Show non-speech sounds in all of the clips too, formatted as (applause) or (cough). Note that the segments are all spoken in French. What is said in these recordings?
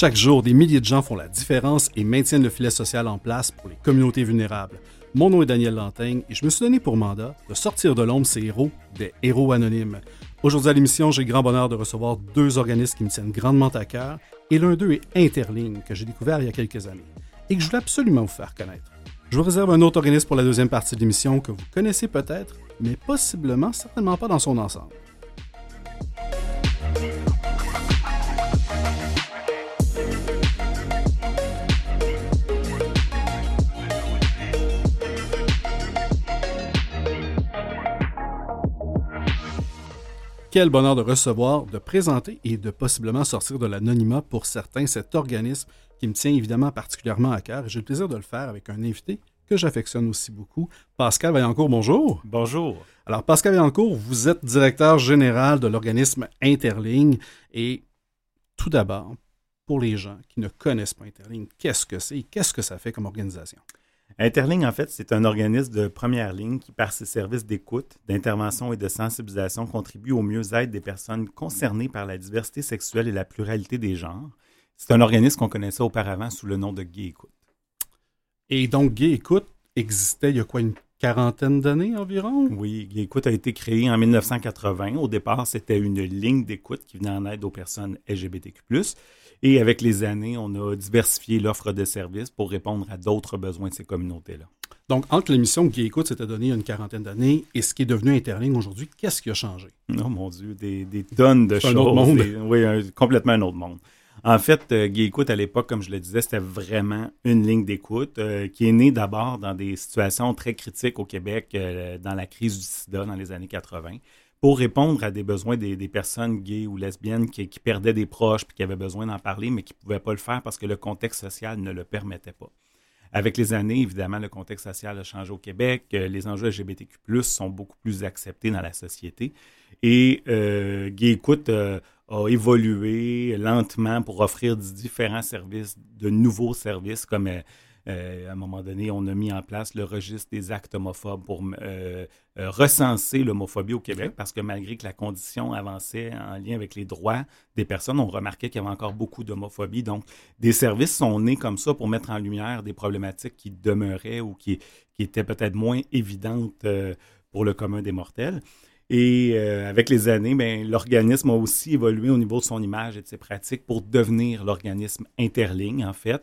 Chaque jour, des milliers de gens font la différence et maintiennent le filet social en place pour les communautés vulnérables. Mon nom est Daniel Lantaigne et je me suis donné pour mandat de sortir de l'ombre ces héros, des héros anonymes. Aujourd'hui à l'émission, j'ai le grand bonheur de recevoir deux organismes qui me tiennent grandement à cœur et l'un d'eux est Interligne, que j'ai découvert il y a quelques années et que je voulais absolument vous faire connaître. Je vous réserve un autre organisme pour la deuxième partie de l'émission que vous connaissez peut-être, mais possiblement certainement pas dans son ensemble. Quel bonheur de recevoir, de présenter et de possiblement sortir de l'anonymat pour certains cet organisme qui me tient évidemment particulièrement à cœur. J'ai le plaisir de le faire avec un invité que j'affectionne aussi beaucoup, Pascal Vaillancourt. Bonjour. Bonjour. Alors, Pascal Vaillancourt, vous êtes directeur général de l'organisme Interligne et tout d'abord, pour les gens qui ne connaissent pas Interligne, qu'est-ce que c'est et qu'est-ce que ça fait comme organisation? Interligne, en fait, c'est un organisme de première ligne qui, par ses services d'écoute, d'intervention et de sensibilisation, contribue au mieux-être des personnes concernées par la diversité sexuelle et la pluralité des genres. C'est un organisme qu'on connaissait auparavant sous le nom de Gay Écoute. Et donc, Gay Écoute existait il y a quoi, une quarantaine d'années environ? Oui, Gay Écoute a été créé en 1980. Au départ, c'était une ligne d'écoute qui venait en aide aux personnes LGBTQ+. Et avec les années, on a diversifié l'offre de services pour répondre à d'autres besoins de ces communautés-là. Donc, entre l'émission qui écoute s'était donnée il y a une quarantaine d'années et ce qui est devenu Interligne aujourd'hui, qu'est-ce qui a changé? Oh mon Dieu, des, tonnes de choses. Un autre monde. oui, complètement un autre monde. En fait, euh, Guy Écoute, à l'époque, comme je le disais, c'était vraiment une ligne d'écoute euh, qui est née d'abord dans des situations très critiques au Québec, euh, dans la crise du sida dans les années 80 pour répondre à des besoins des, personnes gays ou lesbiennes qui, perdaient des proches puis qui avaient besoin d'en parler, mais qui ne pouvaient pas le faire parce que le contexte social ne le permettait pas. Avec les années, évidemment, le contexte social a changé au Québec. Les enjeux LGBTQ+, sont beaucoup plus acceptés dans la société. Et euh, Gay Écoute a évolué lentement pour offrir différents services, de nouveaux services comme euh, à un moment donné, on a mis en place le registre des actes homophobes pour euh, euh, recenser l'homophobie au Québec, parce que malgré que la condition avançait en lien avec les droits des personnes, on remarquait qu'il y avait encore beaucoup d'homophobie. Donc, des services sont nés comme ça pour mettre en lumière des problématiques qui demeuraient ou qui, qui étaient peut-être moins évidentes pour le commun des mortels. Et avec les années, ben, l'organisme a aussi évolué au niveau de son image et de ses pratiques pour devenir l'organisme interligne, en fait.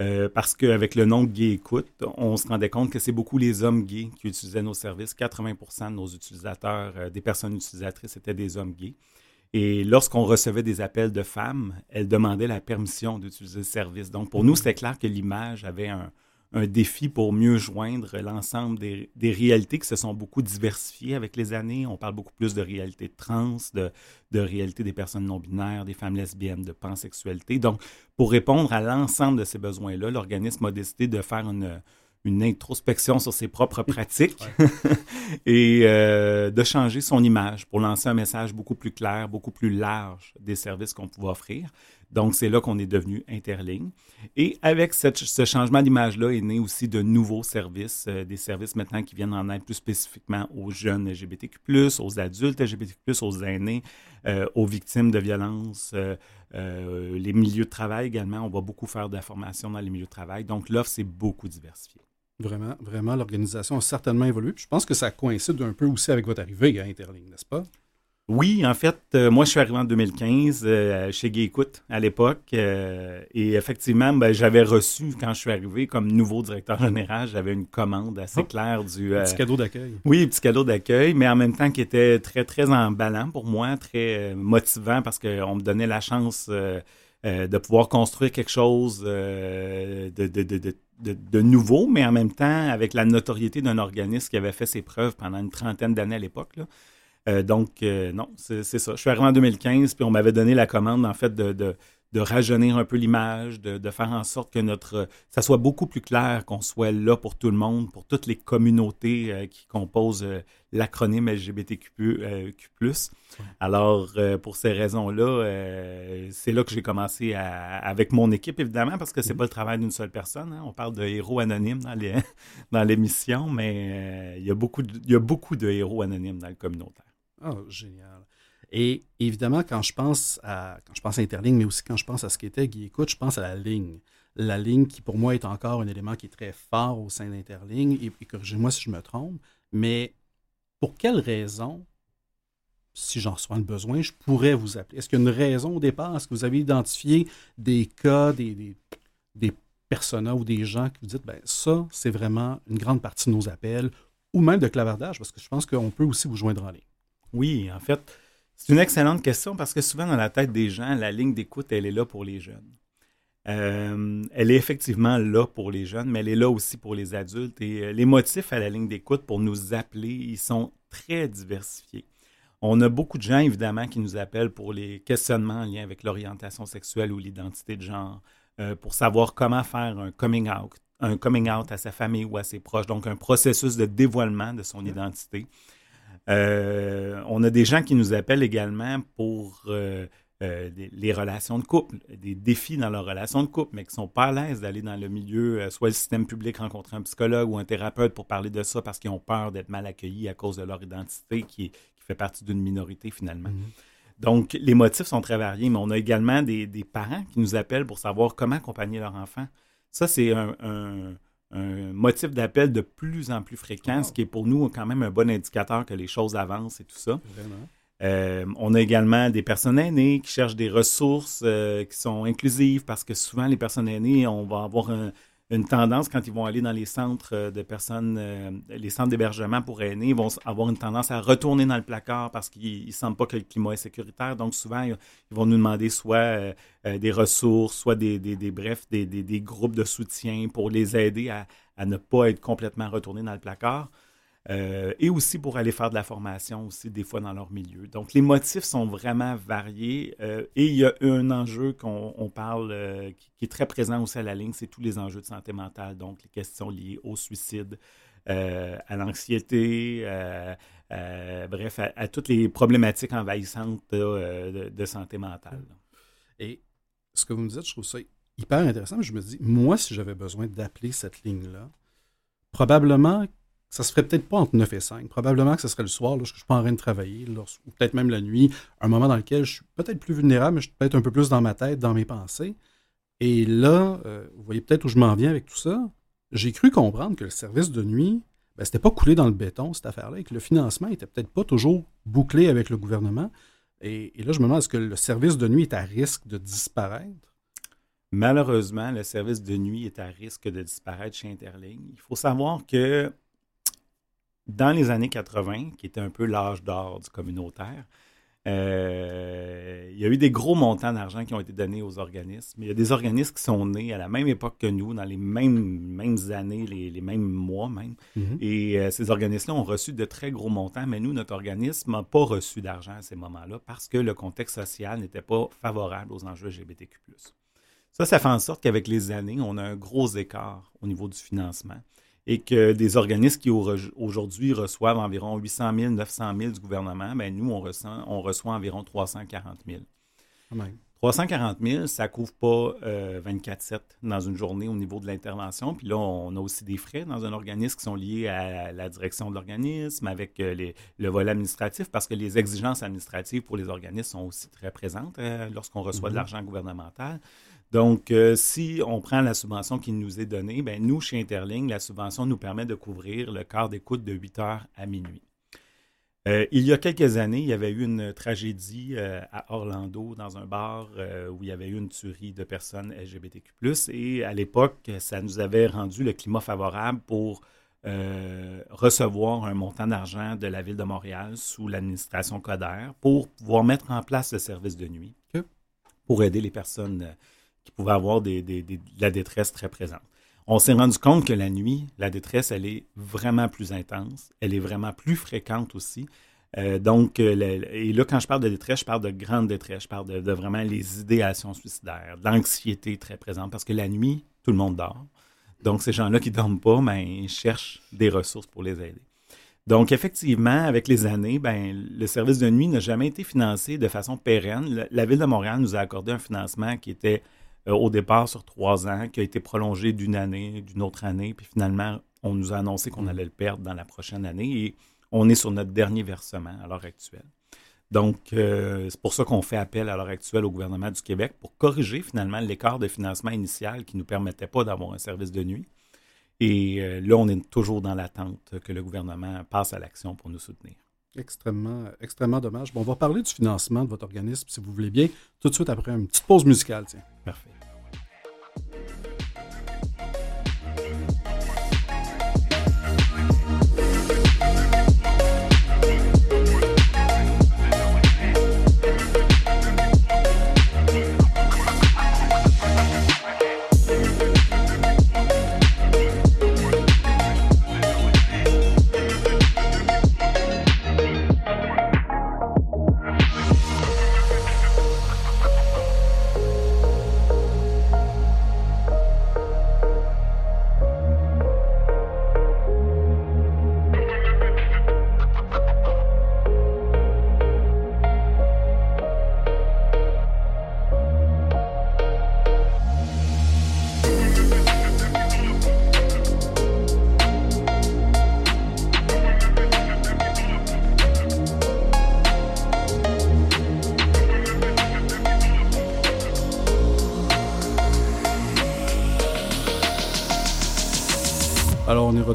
Euh, parce qu'avec le nom Gay Écoute, on se rendait compte que c'est beaucoup les hommes gays qui utilisaient nos services. 80% de nos utilisateurs, euh, des personnes utilisatrices, étaient des hommes gays. Et lorsqu'on recevait des appels de femmes, elles demandaient la permission d'utiliser le service. Donc, pour nous, c'était clair que l'image avait un, un défi pour mieux joindre l'ensemble des, réalités qui se sont beaucoup diversifiées avec les années. On parle beaucoup plus de réalité trans, de, de réalité des personnes non-binaires, des femmes lesbiennes, de pansexualité. Donc, pour répondre à l'ensemble de ces besoins-là, l'organisme a décidé de faire une, une introspection sur ses propres pratiques (laughs) (laughs) et euh, de changer son image pour lancer un message beaucoup plus clair, beaucoup plus large des services qu'on pouvait offrir. Donc, c'est là qu'on est devenu Interligne. Et avec ce changement d'image-là est né aussi de nouveaux services, euh, des services maintenant qui viennent en aide plus spécifiquement aux jeunes LGBTQ+, aux adultes LGBTQ+, aux aînés, euh, aux victimes de violences, les milieux de travail également. On va beaucoup faire d'informations dans les milieux de travail. Donc, l'offre s'est beaucoup diversifiée. Vraiment, vraiment, l'organisation a certainement évolué. je pense que ça coïncide un peu aussi avec votre arrivée à Interligne, n'est-ce pas? Oui, en fait, euh, moi, je suis arrivé en 2015 euh, chez Gay Écoute à l'époque. Euh, et effectivement, ben, j'avais reçu, quand je suis arrivé comme nouveau directeur général, j'avais une commande assez oh. claire du... petit cadeau d'accueil. Oui, petit cadeau d'accueil, mais en même temps qui était très, très emballant pour moi, très motivant parce qu'on me donnait la chance de pouvoir construire quelque chose de, de, de de, nouveau, mais en même temps avec la notoriété d'un organisme qui avait fait ses preuves pendant une trentaine d'années à l'époque. Euh, donc, euh, non, c'est ça. Je suis arrivé en 2015, puis on m'avait donné la commande, en fait, de, de rajeunir un peu l'image, de, faire en sorte que notre ça soit beaucoup plus clair, qu'on soit là pour tout le monde, pour toutes les communautés euh, qui composent euh, l'acronyme LGBTQ+. Euh, Alors, pour ces raisons-là, c'est là que j'ai commencé avec mon équipe, évidemment, parce que c'est mm-hmm. pas le travail d'une seule personne. Hein. On parle de héros anonymes dans, (laughs) l'émission, mais il, y a beaucoup de, il y a beaucoup de héros anonymes dans le communautaire. Oh, génial. Et évidemment, quand je pense à quand je pense à Interligne, mais aussi quand je pense à ce qu'était Guy Écoute, je pense à la ligne. La ligne qui, pour moi, est encore un élément qui est très fort au sein d'Interligne. Et, corrigez-moi si je me trompe, mais pour quelle raison, si j'en reçois le besoin, je pourrais vous appeler? Est-ce qu'il y a une raison au départ? Est-ce que vous avez identifié des cas, des, des, personas ou des gens qui vous dites, ben ça, c'est vraiment une grande partie de nos appels, ou même de clavardage, parce que je pense qu'on peut aussi vous joindre en ligne? Oui, en fait, c'est une excellente question parce que souvent dans la tête des gens, la ligne d'écoute, elle est là pour les jeunes. Euh, elle est effectivement là pour les jeunes, mais elle est là aussi pour les adultes. Et euh, les motifs à la ligne d'écoute pour nous appeler, ils sont très diversifiés. On a beaucoup de gens, évidemment, qui nous appellent pour les questionnements en lien avec l'orientation sexuelle ou l'identité de genre, euh, pour savoir comment faire un coming out, un coming out à sa famille ou à ses proches, donc un processus de dévoilement de son identité. Euh, on a des gens qui nous appellent également pour euh, euh, les relations de couple, des défis dans leur relation de couple, mais qui sont pas à l'aise d'aller dans le milieu, soit le système public, rencontrer un psychologue ou un thérapeute pour parler de ça parce qu'ils ont peur d'être mal accueillis à cause de leur identité qui, fait partie d'une minorité finalement. Mm-hmm. Donc, les motifs sont très variés, mais on a également des, parents qui nous appellent pour savoir comment accompagner leur enfant. Ça, c'est un un motif d'appel de plus en plus fréquent, ce qui est pour nous quand même un bon indicateur que les choses avancent et tout ça. Euh, on a également des personnes aînées qui cherchent des ressources euh, qui sont inclusives parce que souvent les personnes aînées, on va avoir un, une tendance quand ils vont aller dans les centres euh, de personnes, euh, les centres d'hébergement pour aînés, ils vont avoir une tendance à retourner dans le placard parce qu'ils ne sentent pas que le climat est sécuritaire. Donc souvent, ils vont nous demander soit euh, des ressources, soit des, des, des groupes de soutien pour les aider à ne pas être complètement retournés dans le placard. Euh, et aussi pour aller faire de la formation aussi des fois dans leur milieu. Donc les motifs sont vraiment variés euh, et il y a un enjeu qu'on parle euh, qui, est très présent aussi à la ligne, c'est tous les enjeux de santé mentale, donc les questions liées au suicide, à l'anxiété, bref, à, toutes les problématiques envahissantes de, de, santé mentale. Et ce que vous me dites, je trouve ça hyper intéressant. Je me dis, moi, si j'avais besoin d'appeler cette ligne-là, probablement ça se ferait peut-être pas entre 9 et 5. Probablement que ce serait le soir, lorsque je suis pas en train de travailler, ou peut-être même la nuit, un moment dans lequel je suis peut-être plus vulnérable, mais je suis peut-être un peu plus dans ma tête, dans mes pensées. Et là, euh, vous voyez peut-être où je m'en viens avec tout ça. J'ai cru comprendre que le service de nuit, ben, c'était pas coulé dans le béton, cette affaire-là, et que le financement était peut-être pas toujours bouclé avec le gouvernement. Et, et là, je me demande, est-ce que le service de nuit est à risque de disparaître? Malheureusement, le service de nuit est à risque de disparaître chez Interligne. Il faut savoir que dans les années 80, qui était un peu l'âge d'or du communautaire, euh, il y a eu des gros montants d'argent qui ont été donnés aux organismes. Il y a des organismes qui sont nés à la même époque que nous, dans les mêmes, mêmes années, les, mêmes mois même. Mm-hmm. Et euh, ces organismes-là ont reçu de très gros montants, mais nous, notre organisme n'a pas reçu d'argent à ces moments-là parce que le contexte social n'était pas favorable aux enjeux LGBTQ. Ça, ça fait en sorte qu'avec les années, on a un gros écart au niveau du financement et que des organismes qui aujourd'hui reçoivent environ 800 000, 900 000 du gouvernement, ben nous, on, reçoit, on reçoit environ 340 000. 340 000, ça ne couvre pas 24-7 euh, dans une journée au niveau de l'intervention. Puis là, on a aussi des frais dans un organisme qui sont liés à la direction de l'organisme, avec euh, les, le volet administratif, parce que les exigences administratives pour les organismes sont aussi très présentes euh, lorsqu'on reçoit de mm-hmm. l'argent gouvernemental. Donc, euh, si on prend la subvention qui nous est donnée, ben, nous, chez Interling, la subvention nous permet de couvrir le quart d'écoute de 8 heures à minuit. Euh, il y a quelques années, il y avait eu une tragédie euh, à Orlando, dans un bar où il y avait eu une tuerie de personnes LGBTQ. Et à l'époque, ça nous avait rendu le climat favorable pour recevoir un montant d'argent de la Ville de Montréal sous l'administration Coder pour pouvoir mettre en place le service de nuit pour aider les personnes qui pouvaient avoir de la détresse très présente. On s'est rendu compte que la nuit, la détresse, elle est vraiment plus intense, elle est vraiment plus fréquente aussi. Euh, donc, euh, et là, quand je parle de détresse, je parle de grande détresse, je parle de, vraiment les idéations suicidaires, l'anxiété très présente, parce que la nuit, tout le monde dort. Donc, ces gens-là qui ne dorment pas, ben, ils cherchent des ressources pour les aider. Donc, effectivement, avec les années, ben, le service de nuit n'a jamais été financé de façon pérenne. La Ville de Montréal nous a accordé un financement qui était euh, au départ sur trois ans, qui a été prolongé d'une année, d'une autre année, puis finalement, on nous a annoncé qu'on mm. allait le perdre dans la prochaine année et on est sur notre dernier versement à l'heure actuelle. Donc, c'est pour ça qu'on fait appel à l'heure actuelle au gouvernement du Québec pour corriger finalement l'écart de financement initial qui ne nous permettait pas d'avoir un service de nuit. Et là, on est toujours dans l'attente que le gouvernement passe à l'action pour nous soutenir. Extrêmement, extrêmement dommage. Bon, on va parler du financement de votre organisme, si vous voulez bien, tout de suite après une petite pause musicale. Tiens. Parfait.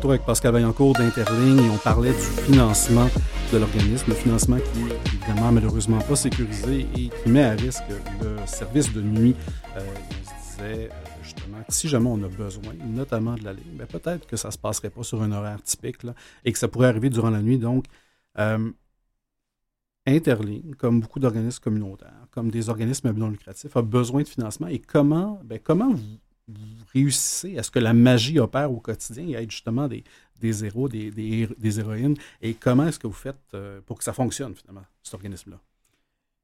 Retour avec Pascal Vaillancourt d'Interligne et on parlait du financement de l'organisme, le financement qui est évidemment malheureusement pas sécurisé et qui met à risque le service de nuit. Euh, on se disait euh, justement que si jamais on a besoin, notamment de la ligne, ben peut-être que ça ne se passerait pas sur un horaire typique et que ça pourrait arriver durant la nuit. Donc, euh, Interligne, comme beaucoup d'organismes communautaires, comme des organismes non lucratifs, a besoin de financement. Et comment, ben, comment vous, réussissez à ce que la magie opère au quotidien et être justement des, des héros, des, des, héroïnes? Et comment est-ce que vous faites euh, pour que ça fonctionne, finalement, cet organisme-là?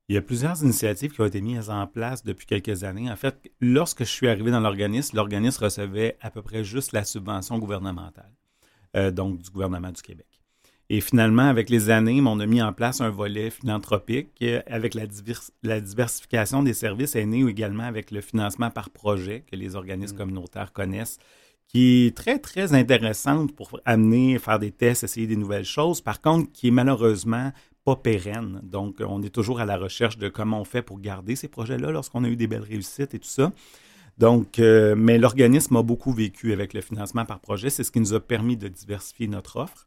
Il y a plusieurs initiatives qui ont été mises en place depuis quelques années. En fait, lorsque je suis arrivé dans l'organisme, l'organisme recevait à peu près juste la subvention gouvernementale, euh, donc du gouvernement du Québec. Et finalement, avec les années, on a mis en place un volet philanthropique avec la, la diversification des services est né également avec le financement par projet que les organismes mm. communautaires connaissent, qui est très, très intéressante pour amener, faire des tests, essayer des nouvelles choses. Par contre, qui est malheureusement pas pérenne. Donc, on est toujours à la recherche de comment on fait pour garder ces projets-là lorsqu'on a eu des belles réussites et tout ça. Donc, euh, mais l'organisme a beaucoup vécu avec le financement par projet. C'est ce qui nous a permis de diversifier notre offre.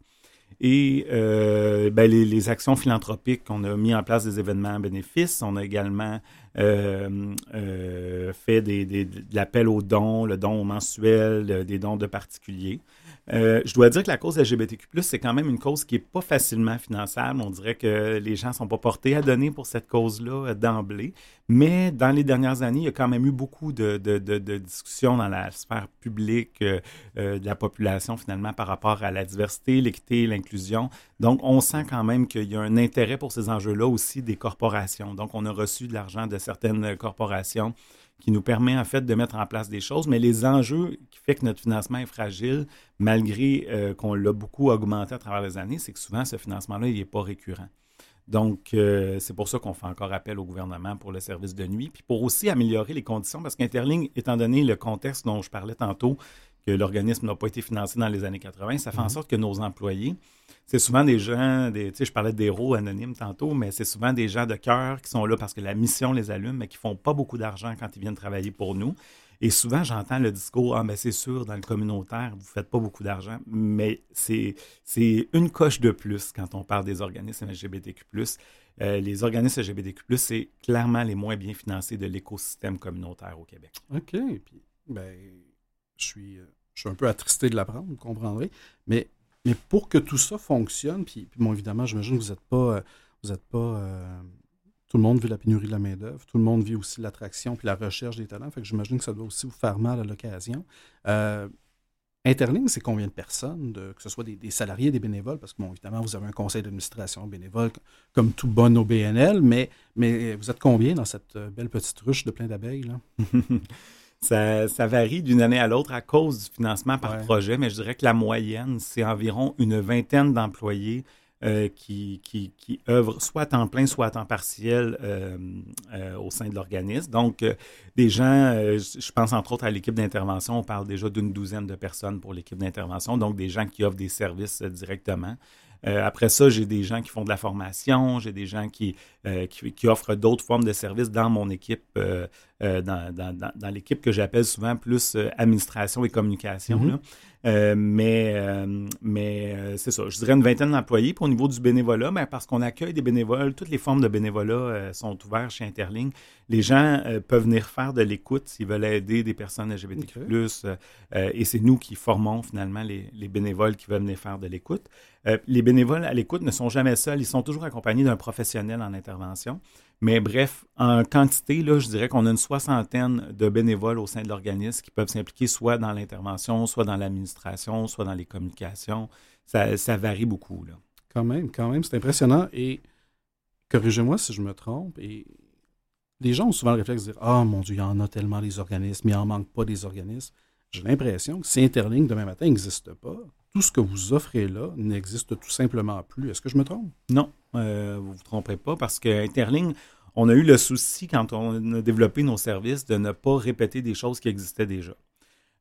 Et euh, ben, les, actions philanthropiques, on a mis en place des événements à bénéfice. On a également euh, euh, fait des, des, de l'appel aux dons, le don mensuel, des dons de particuliers. Euh, je dois dire que la cause LGBTQ+, c'est quand même une cause qui n'est pas facilement finançable. On dirait que les gens ne sont pas portés à donner pour cette cause-là euh, d'emblée. Mais dans les dernières années, il y a quand même eu beaucoup de, discussions dans la sphère publique euh, de la population, finalement, par rapport à la diversité, l'équité, l'inclusion. Donc, on sent quand même qu'il y a un intérêt pour ces enjeux-là aussi des corporations. Donc, on a reçu de l'argent de certaines corporations qui nous permet en fait de mettre en place des choses, mais les enjeux qui fait que notre financement est fragile, malgré euh, qu'on l'a beaucoup augmenté à travers les années, c'est que souvent ce financement-là, il n'est pas récurrent. Donc, euh, c'est pour ça qu'on fait encore appel au gouvernement pour le service de nuit, puis pour aussi améliorer les conditions, parce qu'Interling, étant donné le contexte dont je parlais tantôt, que l'organisme n'a pas été financé dans les années 80, ça fait en mhm. sorte que nos employés, c'est souvent des gens, des, tu sais, je parlais d'héros anonymes tantôt, mais c'est souvent des gens de cœur qui sont là parce que la mission les allume, mais qui font pas beaucoup d'argent quand ils viennent travailler pour nous. Et souvent, j'entends le discours Ah, mais c'est sûr, dans le communautaire, vous ne faites pas beaucoup d'argent. Mais c'est une coche de plus quand on parle des organismes LGBTQ. Euh, les organismes LGBTQ, c'est clairement les moins bien financés de l'écosystème communautaire au Québec. OK. Puis, ben, je suis, euh, je suis un peu attristé de l'apprendre, vous comprendrez. Mais mais pour que tout ça fonctionne, puis, bon, évidemment, j'imagine que vous n'êtes pas. Euh, vous êtes pas euh, tout le monde vit la pénurie de la main-d'œuvre, tout le monde vit aussi l'attraction puis la recherche des talents. Fait que j'imagine que ça doit aussi vous faire mal à l'occasion. Euh, Interling, c'est combien de personnes, que ce soit des, salariés, des bénévoles, parce que, bon, évidemment, vous avez un conseil d'administration bénévole comme tout bon OBNL, mais, mais vous êtes combien dans cette belle petite ruche de plein d'abeilles, là? (laughs) Ça, varie d'une année à l'autre à cause du financement par projet, mais je dirais que la moyenne, c'est environ une vingtaine d'employés euh, qui, qui, qui, œuvrent soit à temps plein, soit à temps partiel euh, euh, au sein de l'organisme. Donc, des gens, je pense entre autres à l'équipe d'intervention, on parle déjà d'une douzaine de personnes pour l'équipe d'intervention, donc des gens qui offrent des services directement. Après ça, j'ai des gens qui font de la formation, j'ai des gens qui, qui, offrent d'autres formes de services dans mon équipe, dans, dans, l'équipe que j'appelle souvent plus administration et communication. Mm-hmm. Euh, mais euh, mais euh, c'est ça, je dirais une vingtaine d'employés. Puis au niveau du bénévolat, ben, parce qu'on accueille des bénévoles, toutes les formes de bénévolat sont ouvertes chez Interling. Les gens peuvent venir faire de l'écoute s'ils veulent aider des personnes LGBTQ+. et c'est nous qui formons finalement les, les, bénévoles qui veulent venir faire de l'écoute. les bénévoles à l'écoute ne sont jamais seuls, ils sont toujours accompagnés d'un professionnel en intervention. Mais bref, en quantité, là, je dirais qu'on a une soixantaine de bénévoles au sein de l'organisme qui peuvent s'impliquer soit dans l'intervention, soit dans l'administration, soit dans les communications. Ça, varie beaucoup. Là. Quand même, quand même, c'est impressionnant. Et corrigez-moi si je me trompe. Et les gens ont souvent le réflexe de dire Ah mon Dieu, il y en a tellement des organismes, il en manque pas des organismes. J'ai l'impression que si Interlink demain matin n'existe pas, tout ce que vous offrez là n'existe tout simplement plus. Est-ce que je me trompe? Non, euh, vous ne vous trompez pas parce que on a eu le souci quand on a développé nos services de ne pas répéter des choses qui existaient déjà.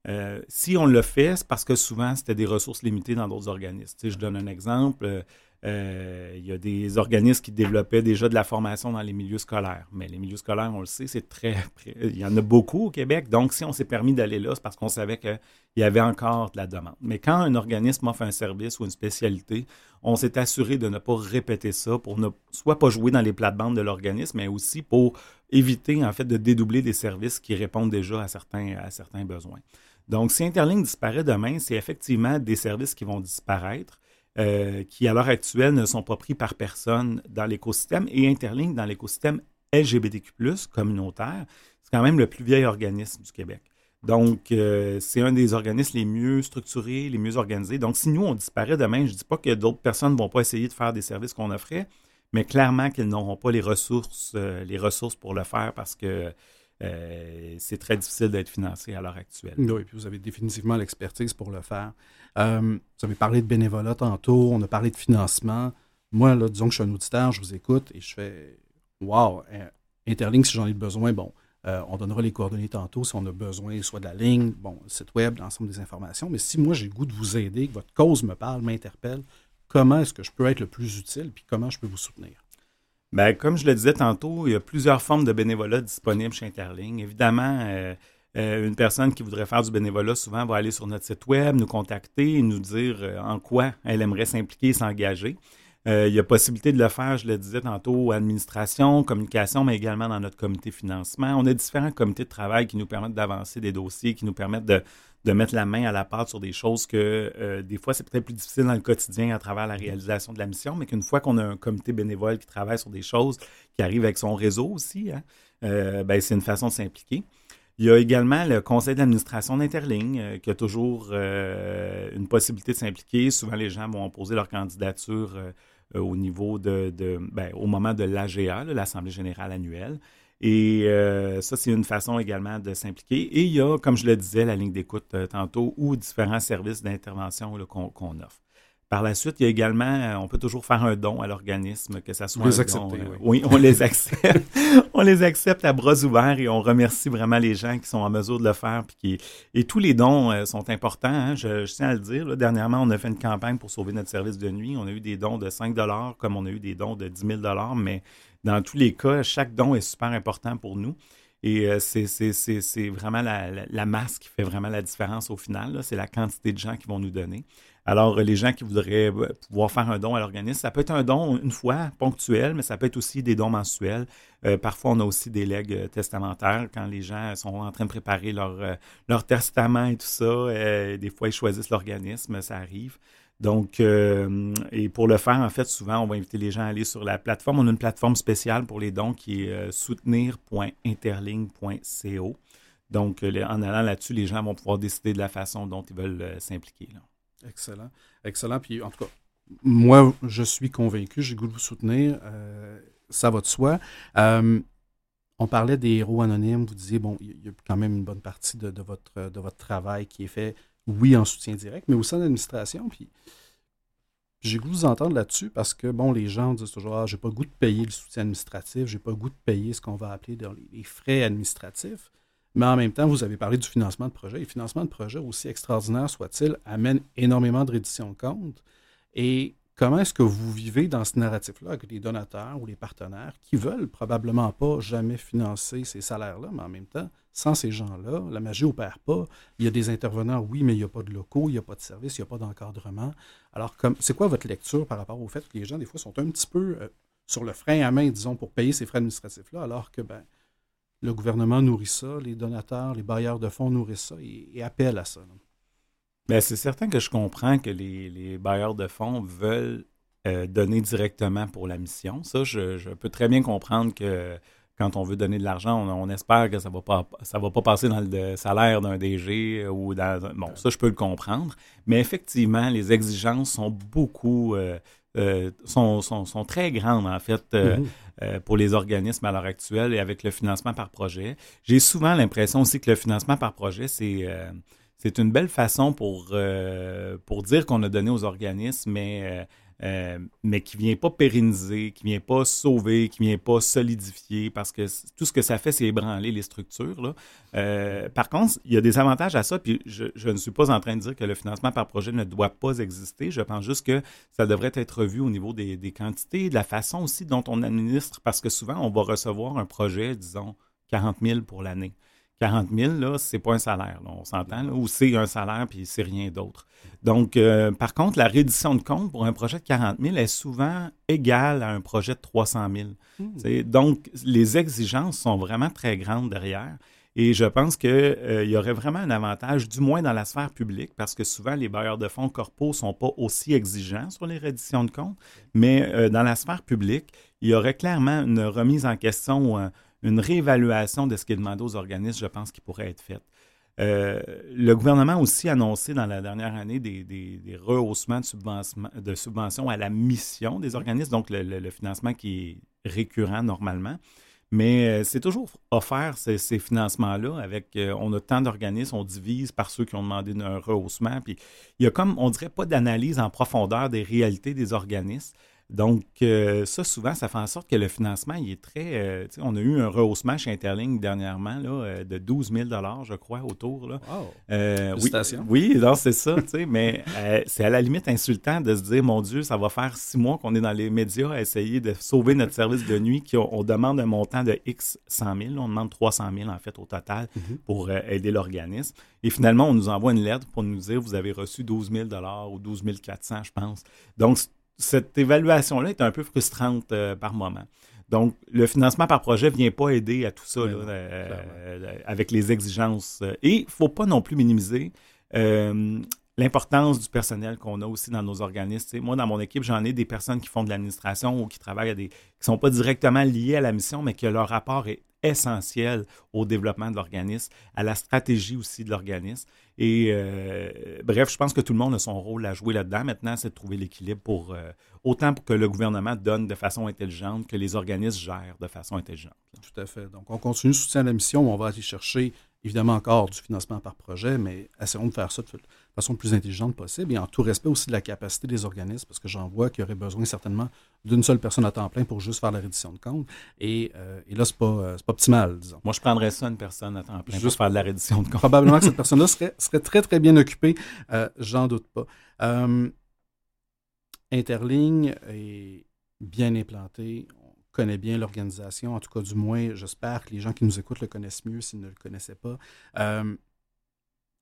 Euh, si on le fait, c'est parce que souvent, c'était des ressources limitées dans d'autres organismes. je donne un exemple. Euh, il y a des organismes qui développaient déjà de la formation dans les milieux scolaires. Mais les milieux scolaires, on le sait, c'est très. Il y en a beaucoup au Québec. Donc, si on s'est permis d'aller là, c'est parce qu'on savait qu'il y avait encore de la demande. Mais quand un organisme offre un service ou une spécialité, on s'est assuré de ne pas répéter ça pour ne soit pas jouer dans les plates-bandes de l'organisme, mais aussi pour éviter, en fait, de dédoubler des services qui répondent déjà à certains, à certains besoins. Donc, si Interlink disparaît demain, c'est effectivement des services qui vont disparaître. Euh, qui, à l'heure actuelle, ne sont pas pris par personne dans l'écosystème et Interlink dans l'écosystème LGBTQ, communautaire. C'est quand même le plus vieil organisme du Québec. Donc, euh, c'est un des organismes les mieux structurés, les mieux organisés. Donc, si nous, on disparaît demain, je ne dis pas que d'autres personnes ne vont pas essayer de faire des services qu'on offrait, mais clairement qu'ils n'auront pas les ressources, euh, les ressources pour le faire parce que euh, c'est très difficile d'être financé à l'heure actuelle. Oui, puis vous avez définitivement l'expertise pour le faire. Euh, vous avez parlé de bénévolat tantôt, on a parlé de financement. Moi, là, disons que je suis un auditeur, je vous écoute et je fais Wow, Interlink, si j'en ai besoin, bon, euh, on donnera les coordonnées tantôt si on a besoin, soit de la ligne, bon, site web, l'ensemble des informations. Mais si moi j'ai le goût de vous aider, que votre cause me parle, m'interpelle, comment est-ce que je peux être le plus utile, puis comment je peux vous soutenir? Bien, comme je le disais tantôt, il y a plusieurs formes de bénévolat disponibles chez Interling. Évidemment, euh, euh, une personne qui voudrait faire du bénévolat, souvent, va aller sur notre site web, nous contacter et nous dire euh, en quoi elle aimerait s'impliquer et s'engager. il y a possibilité de le faire, je le disais tantôt, administration, communication, mais également dans notre comité financement. On a différents comités de travail qui nous permettent d'avancer des dossiers, qui nous permettent de, de mettre la main à la pâte sur des choses que euh, des fois c'est peut-être plus difficile dans le quotidien à travers la réalisation de la mission, mais qu'une fois qu'on a un comité bénévole qui travaille sur des choses, qui arrive avec son réseau aussi, hein, euh, ben, c'est une façon de s'impliquer. Il y a également le conseil d'administration d'Interling euh, qui a toujours une possibilité de s'impliquer. Souvent, les gens vont poser leur candidature au niveau de, ben, au moment de l'AGA, l'Assemblée générale annuelle. Et euh, ça, c'est une façon également de s'impliquer. Et il y a, comme je le disais, la ligne d'écoute euh, tantôt ou différents services d'intervention qu'on offre. Par la suite, il y a également, euh, on peut toujours faire un don à l'organisme, que ça soit les un don. Oui. on les accepte. (laughs) on les accepte à bras ouverts et on remercie vraiment les gens qui sont en mesure de le faire. Puis qui, et tous les dons sont importants, hein, je, tiens à le dire. dernièrement, on a fait une campagne pour sauver notre service de nuit. On a eu des dons de 5 comme on a eu des dons de 10 000 mais dans tous les cas, chaque don est super important pour nous. Et euh, c'est vraiment la, masse qui fait vraiment la différence au final. C'est la quantité de gens qui vont nous donner. Alors, les gens qui voudraient euh, pouvoir faire un don à l'organisme, ça peut être un don une fois, ponctuel, mais ça peut être aussi des dons mensuels. Euh, parfois, on a aussi des legs testamentaires quand les gens sont en train de préparer leur testament et tout ça. des fois, ils choisissent l'organisme, ça arrive. Donc, euh, et pour le faire, en fait, souvent, on va inviter les gens à aller sur la plateforme. On a une plateforme spéciale pour les dons qui est euh. Donc, euh, en allant là-dessus, les gens vont pouvoir décider de la façon dont ils veulent s'impliquer. Excellent. Excellent. Puis, en tout cas, moi, je suis convaincu, j'ai goût de vous soutenir. ça va de soi. on parlait des héros anonymes. Vous disiez, bon, il y a quand même une bonne partie de, votre, de votre travail qui est fait oui, en soutien direct, mais aussi en administration. Puis j'ai goût de vous entendre là-dessus parce que, bon, les gens disent toujours Ah, j'ai pas goût de payer le soutien administratif, j'ai pas goût de payer ce qu'on va appeler les frais administratifs. Mais en même temps, vous avez parlé du financement de projet. Et le financement de projet, aussi extraordinaire soit-il, amène énormément de reddition de compte. Et comment est-ce que vous vivez dans ce narratif-là avec les donateurs ou les partenaires qui veulent probablement pas jamais financer ces salaires-là, mais en même temps, sans ces gens-là, la magie opère pas. Il y a des intervenants, oui, mais il n'y a pas de locaux, il n'y a pas de service, il n'y a pas d'encadrement. Alors, c'est quoi votre lecture par rapport au fait que les gens, des fois, sont un petit peu euh, sur le frein à main, disons, pour payer ces frais administratifs-là, alors que ben, le gouvernement nourrit ça, les donateurs, les bailleurs de fonds nourrissent ça et, appellent à ça. C'est certain que je comprends que les, bailleurs de fonds veulent euh, donner directement pour la mission. Ça, je, peux très bien comprendre que quand on veut donner de l'argent, on, espère que ça ne va, pas, ça va pas passer dans le salaire d'un DG ou dans. Bon, ça, je peux le comprendre. Mais effectivement, les exigences sont beaucoup. Euh, euh, sont, sont, très grandes, en fait, euh, mm-hmm. pour les organismes à l'heure actuelle et avec le financement par projet. J'ai souvent l'impression aussi que le financement par projet, c'est c'est une belle façon pour, pour dire qu'on a donné aux organismes, mais euh, mais qui ne vient pas pérenniser, qui ne vient pas sauver, qui ne vient pas solidifier, parce que tout ce que ça fait, c'est ébranler les structures. Euh, par contre, il y a des avantages à ça, puis je, ne suis pas en train de dire que le financement par projet ne doit pas exister. Je pense juste que ça devrait être revu au niveau des, des quantités, de la façon aussi dont on administre, parce que souvent, on va recevoir un projet, disons, 40 000 pour l'année. 40 000, là, c'est pas un salaire, on s'entend, ou c'est un salaire puis c'est rien d'autre. Donc, euh, par contre, la reddition de compte pour un projet de 40 000 est souvent égale à un projet de 300 000. Hmm. Donc, les exigences sont vraiment très grandes derrière. Et je pense qu'il euh, y aurait vraiment un avantage, du moins dans la sphère publique, parce que souvent les bailleurs de fonds corpaux ne sont pas aussi exigeants sur les redditions de comptes, mais euh, dans la sphère publique, il y aurait clairement une remise en question ou un, une réévaluation de ce qui est demandé aux organismes, je pense, qui pourrait être faite. Euh, le gouvernement a aussi annoncé dans la dernière année des, rehaussements de, subventions à la mission des organismes, donc le, financement qui est récurrent normalement. Mais euh, c'est toujours offert ces, financements-là avec, euh, on a tant d'organismes, on divise par ceux qui ont demandé un rehaussement. Puis il y a comme, on dirait pas d'analyse en profondeur des réalités des organismes. Donc, euh, ça, souvent, ça fait en sorte que le financement, il est très. Euh, on a eu un rehaussement chez Interlink dernièrement là, euh, de 12 000 je crois, autour. Là. Wow. oui, oui c'est ça, mais c'est à la limite insultant de se dire, mon Dieu, ça va faire six mois qu'on est dans les médias à essayer de sauver notre service de nuit, qu'on demande un montant de X 100 000. On demande 300 000 en fait au total mhm. pour aider l'organisme. Et finalement, on nous envoie une lettre pour nous dire, vous avez reçu 12 000 ou 12 400, je pense. Donc, cette évaluation-là est un peu frustrante euh, par moment. Donc, le financement par projet ne vient pas aider à tout ça euh, euh, avec les exigences. Et il ne faut pas non plus minimiser l'importance du personnel qu'on a aussi dans nos organismes. moi, dans mon équipe, j'en ai des personnes qui font de l'administration ou qui travaillent à des, qui ne sont pas directement liées à la mission, mais que leur rapport est essentiel au développement de l'organisme, à la stratégie aussi de l'organisme. Et euh, bref, je pense que tout le monde a son rôle à jouer là-dedans. Maintenant, c'est de trouver l'équilibre pour euh, autant que le gouvernement donne de façon intelligente que les organismes gèrent de façon intelligente. Tout à fait. Donc, on continue le soutien à la mission. On va aller chercher évidemment encore du financement par projet, mais essayons de faire ça de façon le plus intelligente possible et en tout respect aussi de la capacité des organismes, parce que j'en vois qu'il y aurait besoin certainement d'une seule personne à temps plein pour juste faire la reddition de compte. Et, euh, et là, ce n'est pas, euh, pas optimal, disons. Moi, je prendrais ça, une personne à temps plein juste pour faire de la reddition de compte. Probablement que cette (laughs) personne-là serait, serait, très, très bien occupée, euh, j'en doute pas. Interligne est bien implanté connaît bien l'organisation. En tout cas, du moins, j'espère que les gens qui nous écoutent le connaissent mieux s'ils ne le connaissaient pas. Euh,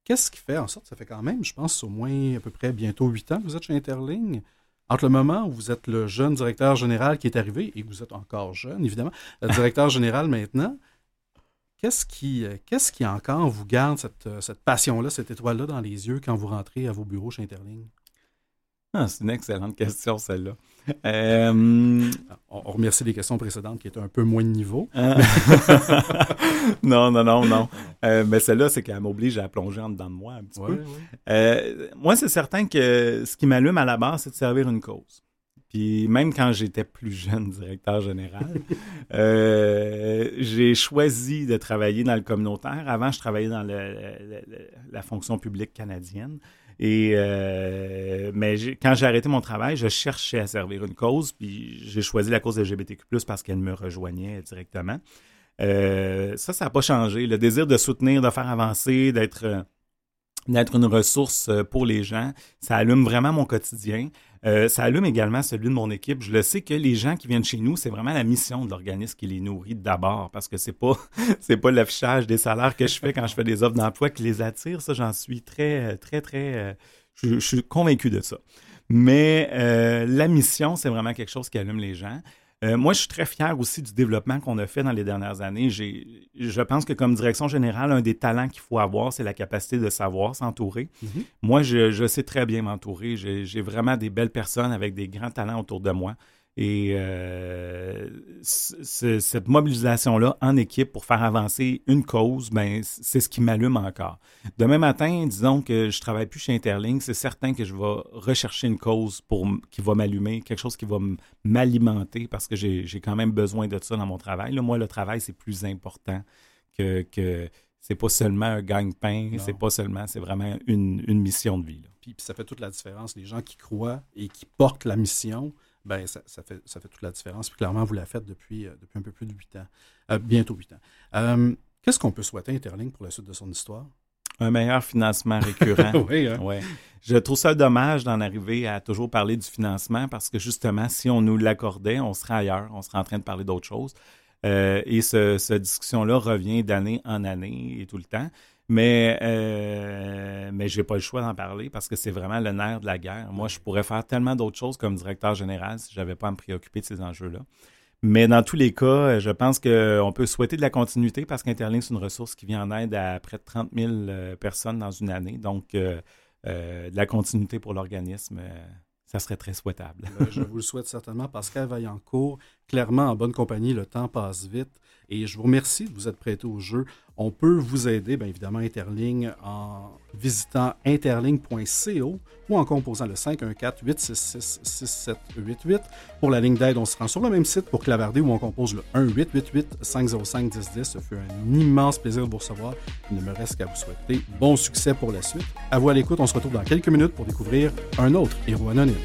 qu'est-ce qui fait en sorte, ça fait quand même, je pense, au moins à peu près bientôt huit ans que vous êtes chez Interling. Entre le moment où vous êtes le jeune directeur général qui est arrivé, et vous êtes encore jeune, évidemment, le (laughs) directeur général maintenant, qu'est-ce qui, qu'est-ce qui encore vous garde cette, cette passion-là, cette étoile-là dans les yeux quand vous rentrez à vos bureaux chez Interling? Ah, c'est une excellente question, celle-là. Euh, on, remercie les questions précédentes qui étaient un peu moins de niveau. Ah. (laughs) non, non, non, non. Euh, mais celle-là, c'est qu'elle m'oblige à plonger en dedans de moi un petit peu. Euh, moi, c'est certain que ce qui m'allume à la base, c'est de servir une cause. Puis même quand j'étais plus jeune directeur général, (laughs) j'ai choisi de travailler dans le communautaire. Avant, je travaillais dans la fonction publique canadienne. Et euh, mais quand j'ai arrêté mon travail, je cherchais à servir une cause, puis j'ai choisi la cause LGBTQ+ parce qu'elle me rejoignait directement. Euh, ça, ça n'a pas changé. Le désir de soutenir, de faire avancer, d'être d'être une ressource pour les gens, ça allume vraiment mon quotidien. Euh, ça allume également celui de mon équipe. Je le sais que les gens qui viennent chez nous, c'est vraiment la mission de l'organisme qui les nourrit d'abord, parce que c'est pas (laughs) pas l'affichage des salaires que je fais quand je fais des offres d'emploi qui les attire. Ça, j'en suis très très très. Euh, je, suis convaincu de ça. Mais euh, la mission, c'est vraiment quelque chose qui allume les gens. Euh, moi, je suis très fier aussi du développement qu'on a fait dans les dernières années. Je pense que comme direction générale, un des talents qu'il faut avoir, c'est la capacité de savoir s'entourer. Mm-hmm. Moi, je, sais très bien m'entourer. J'ai vraiment des belles personnes avec des grands talents autour de moi. Et euh, cette mobilisation-là en équipe pour faire avancer une cause, ben, c'est ce qui m'allume encore. Demain matin, disons que je travaille plus chez Interlink, c'est certain que je vais rechercher une cause pour, qui va m'allumer, quelque chose qui va m'alimenter parce que j'ai quand même besoin de ça dans mon travail. moi, le travail, c'est plus important que, que c'est pas seulement un gagne-pain, c'est pas seulement, c'est vraiment une, mission de vie. puis, ça fait toute la différence. Les gens qui croient et qui portent la mission, ben ça, fait, ça fait toute la différence. Puis clairement, vous la faites depuis, euh, depuis un peu plus de huit ans, euh, bientôt huit ans. Euh, qu'est-ce qu'on peut souhaiter à Interlink pour la suite de son histoire? Un meilleur financement récurrent. (laughs) oui, hein? ouais. Je trouve ça dommage d'en arriver à toujours parler du financement parce que justement, si on nous l'accordait, on serait ailleurs, on serait en train de parler d'autre chose. et cette discussion-là revient d'année en année et tout le temps. Mais, euh, mais je n'ai pas le choix d'en parler parce que c'est vraiment le nerf de la guerre. Moi, je pourrais faire tellement d'autres choses comme directeur général si je n'avais pas à me préoccuper de ces enjeux-là. Mais dans tous les cas, je pense qu'on peut souhaiter de la continuité parce qu'Interlink, c'est une ressource qui vient en aide à près de 30 000 euh, personnes dans une année. Donc, euh, de la continuité pour l'organisme, ça serait très souhaitable. Ben, je vous le souhaite certainement. Pascal Vaillancourt, clairement en bonne compagnie, le temps passe vite. Et je vous remercie de vous être prêté au jeu. On peut vous aider, bien évidemment, Interling, en visitant interling.co ou en composant le 514-866-6788. Pour la ligne d'aide, on se rend sur le même site pour clavarder où on compose le 1-888-505-1010. Ce fut un immense plaisir de vous recevoir. Il ne me reste qu'à vous souhaiter bon succès pour la suite. À vous à l'écoute, on se retrouve dans quelques minutes pour découvrir un autre héros anonyme.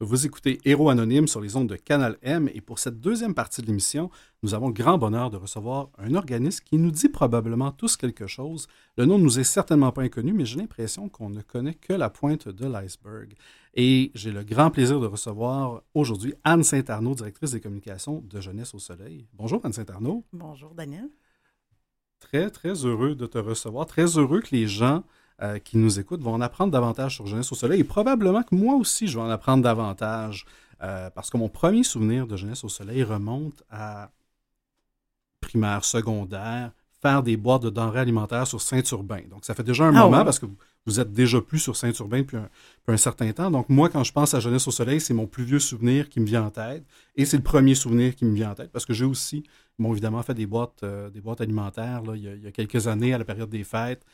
Vous écoutez Héros Anonyme sur les ondes de Canal M et pour cette deuxième partie de l'émission, nous avons le grand bonheur de recevoir un organisme qui nous dit probablement tous quelque chose. Le nom ne nous est certainement pas inconnu, mais j'ai l'impression qu'on ne connaît que la pointe de l'iceberg. Et j'ai le grand plaisir de recevoir aujourd'hui Anne Saint-Arnaud, directrice des communications de Jeunesse au Soleil. Bonjour Anne Saint-Arnaud. Bonjour Daniel. Très, très heureux de te recevoir. Très heureux que les gens euh, qui nous écoutent vont en apprendre davantage sur Jeunesse au Soleil et probablement que moi aussi, je vais en apprendre davantage euh, parce que mon premier souvenir de Jeunesse au Soleil remonte à primaire, secondaire, faire des boîtes de denrées alimentaires sur Saint-Urbain. Donc, ça fait déjà un ah moment parce que vous, êtes déjà plus sur Saint-Urbain depuis un, certain temps. Donc, moi, quand je pense à Jeunesse au Soleil, c'est mon plus vieux souvenir qui me vient en tête. Et c'est le premier souvenir qui me vient en tête parce que j'ai aussi, bon, évidemment, fait des boîtes, euh, des boîtes alimentaires là, il, y a, quelques années à la période des fêtes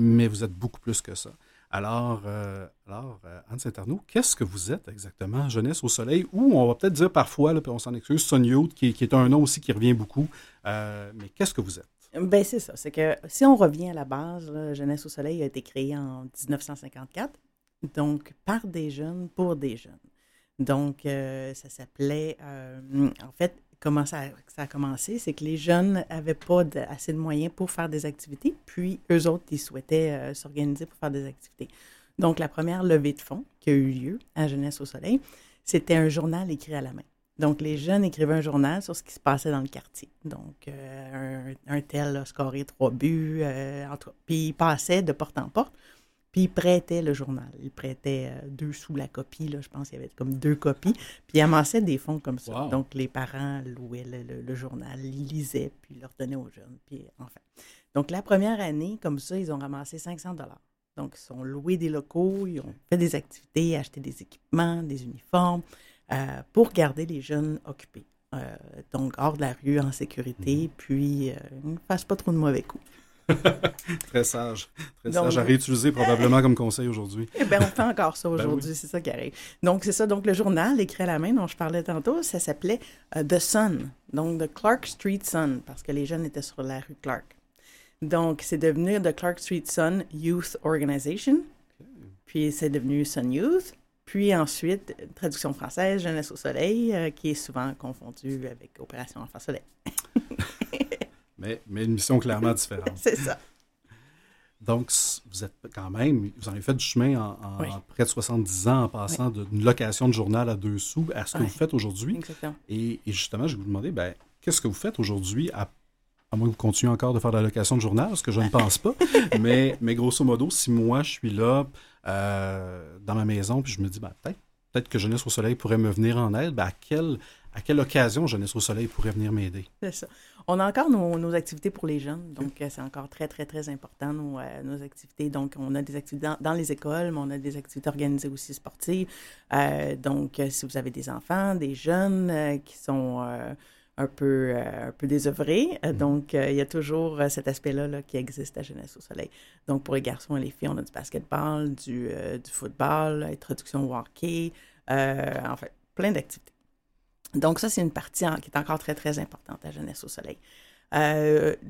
mais vous êtes beaucoup plus que ça. Alors, euh, alors euh, Anne Saint-Arnaud, qu'est-ce que vous êtes exactement, Jeunesse au Soleil, ou on va peut-être dire parfois, là, puis on s'en excuse, Son qui, qui, est un nom aussi qui revient beaucoup, euh, mais qu'est-ce que vous êtes? Ben c'est ça, c'est que si on revient à la base, Jeunesse au Soleil a été créé en 1954, donc par des jeunes, pour des jeunes. Donc, ça s'appelait, en fait, comment ça, a commencé, c'est que les jeunes n'avaient pas assez de moyens pour faire des activités, puis eux autres, ils souhaitaient euh, s'organiser pour faire des activités. Donc, la première levée de fonds qui a eu lieu à Jeunesse au Soleil, c'était un journal écrit à la main. Donc, les jeunes écrivaient un journal sur ce qui se passait dans le quartier. Donc, euh, un, tel a scoré trois buts, euh, puis ils passaient de porte en porte puis il prêtait le journal. Il prêtait euh, deux sous la copie, là, je pense qu'il y avait comme deux copies. Puis il amassait des fonds comme ça. Donc les parents louaient le, journal, ils lisaient, puis ils leur donnaient aux jeunes. Puis enfin. Donc la première année, comme ça, ils ont ramassé 500 dollars. Donc ils ont loué des locaux, ils ont fait des activités, acheté des équipements, des uniformes, euh, pour garder les jeunes occupés. Euh, donc hors de la rue, en sécurité, mhm. puis ne fassent pas trop de mauvais coups. (laughs) très sage. Très sage à réutiliser probablement comme conseil aujourd'hui. Eh bien, on fait encore ça (laughs) ben aujourd'hui, c'est ça qui arrive. Donc, c'est ça. Donc, le journal écrit à la main dont je parlais tantôt, ça s'appelait euh, The Sun, donc The Clark Street Sun, parce que les jeunes étaient sur la rue Clark. Donc, c'est devenu The Clark Street Sun Youth Organization. Puis, c'est devenu Sun Youth. Puis ensuite, traduction française, Jeunesse au Soleil, euh, qui est souvent confondue avec Opération Enfant Soleil. (laughs) mais, mais une mission clairement différente. (laughs) C'est ça. Donc, vous êtes quand même, vous en avez fait du chemin en, près de 70 ans en passant d'une location de journal à deux sous à ce que vous faites aujourd'hui. Exactement. Et, justement, je vais vous demander, ben, qu'est-ce que vous faites aujourd'hui à à moins que vous continuez encore de faire de la location de journal, ce que je ne pense pas. (laughs) mais, mais grosso modo, si moi, je suis là euh, dans ma maison, puis je me dis, ben, peut-être peut que Jeunesse au Soleil pourrait me venir en aide, ben, à, quelle, à quelle occasion Jeunesse au Soleil pourrait venir m'aider? C'est ça. On a encore nos, activités pour les jeunes, donc euh, c'est encore très, très, très important, nos, euh, nos, activités. Donc, on a des activités dans, les écoles, mais on a des activités organisées aussi sportives. donc, si vous avez des enfants, des jeunes qui sont un peu, euh, un peu désœuvré. Euh, mm. Donc, euh, il y a toujours cet aspect-là là, qui existe à Jeunesse au Soleil. Donc, pour les garçons et les filles, on a du basketball, du, du football, introduction au hockey, en fait, plein d'activités. Donc, ça, c'est une partie qui est encore très, très importante à Jeunesse au Soleil.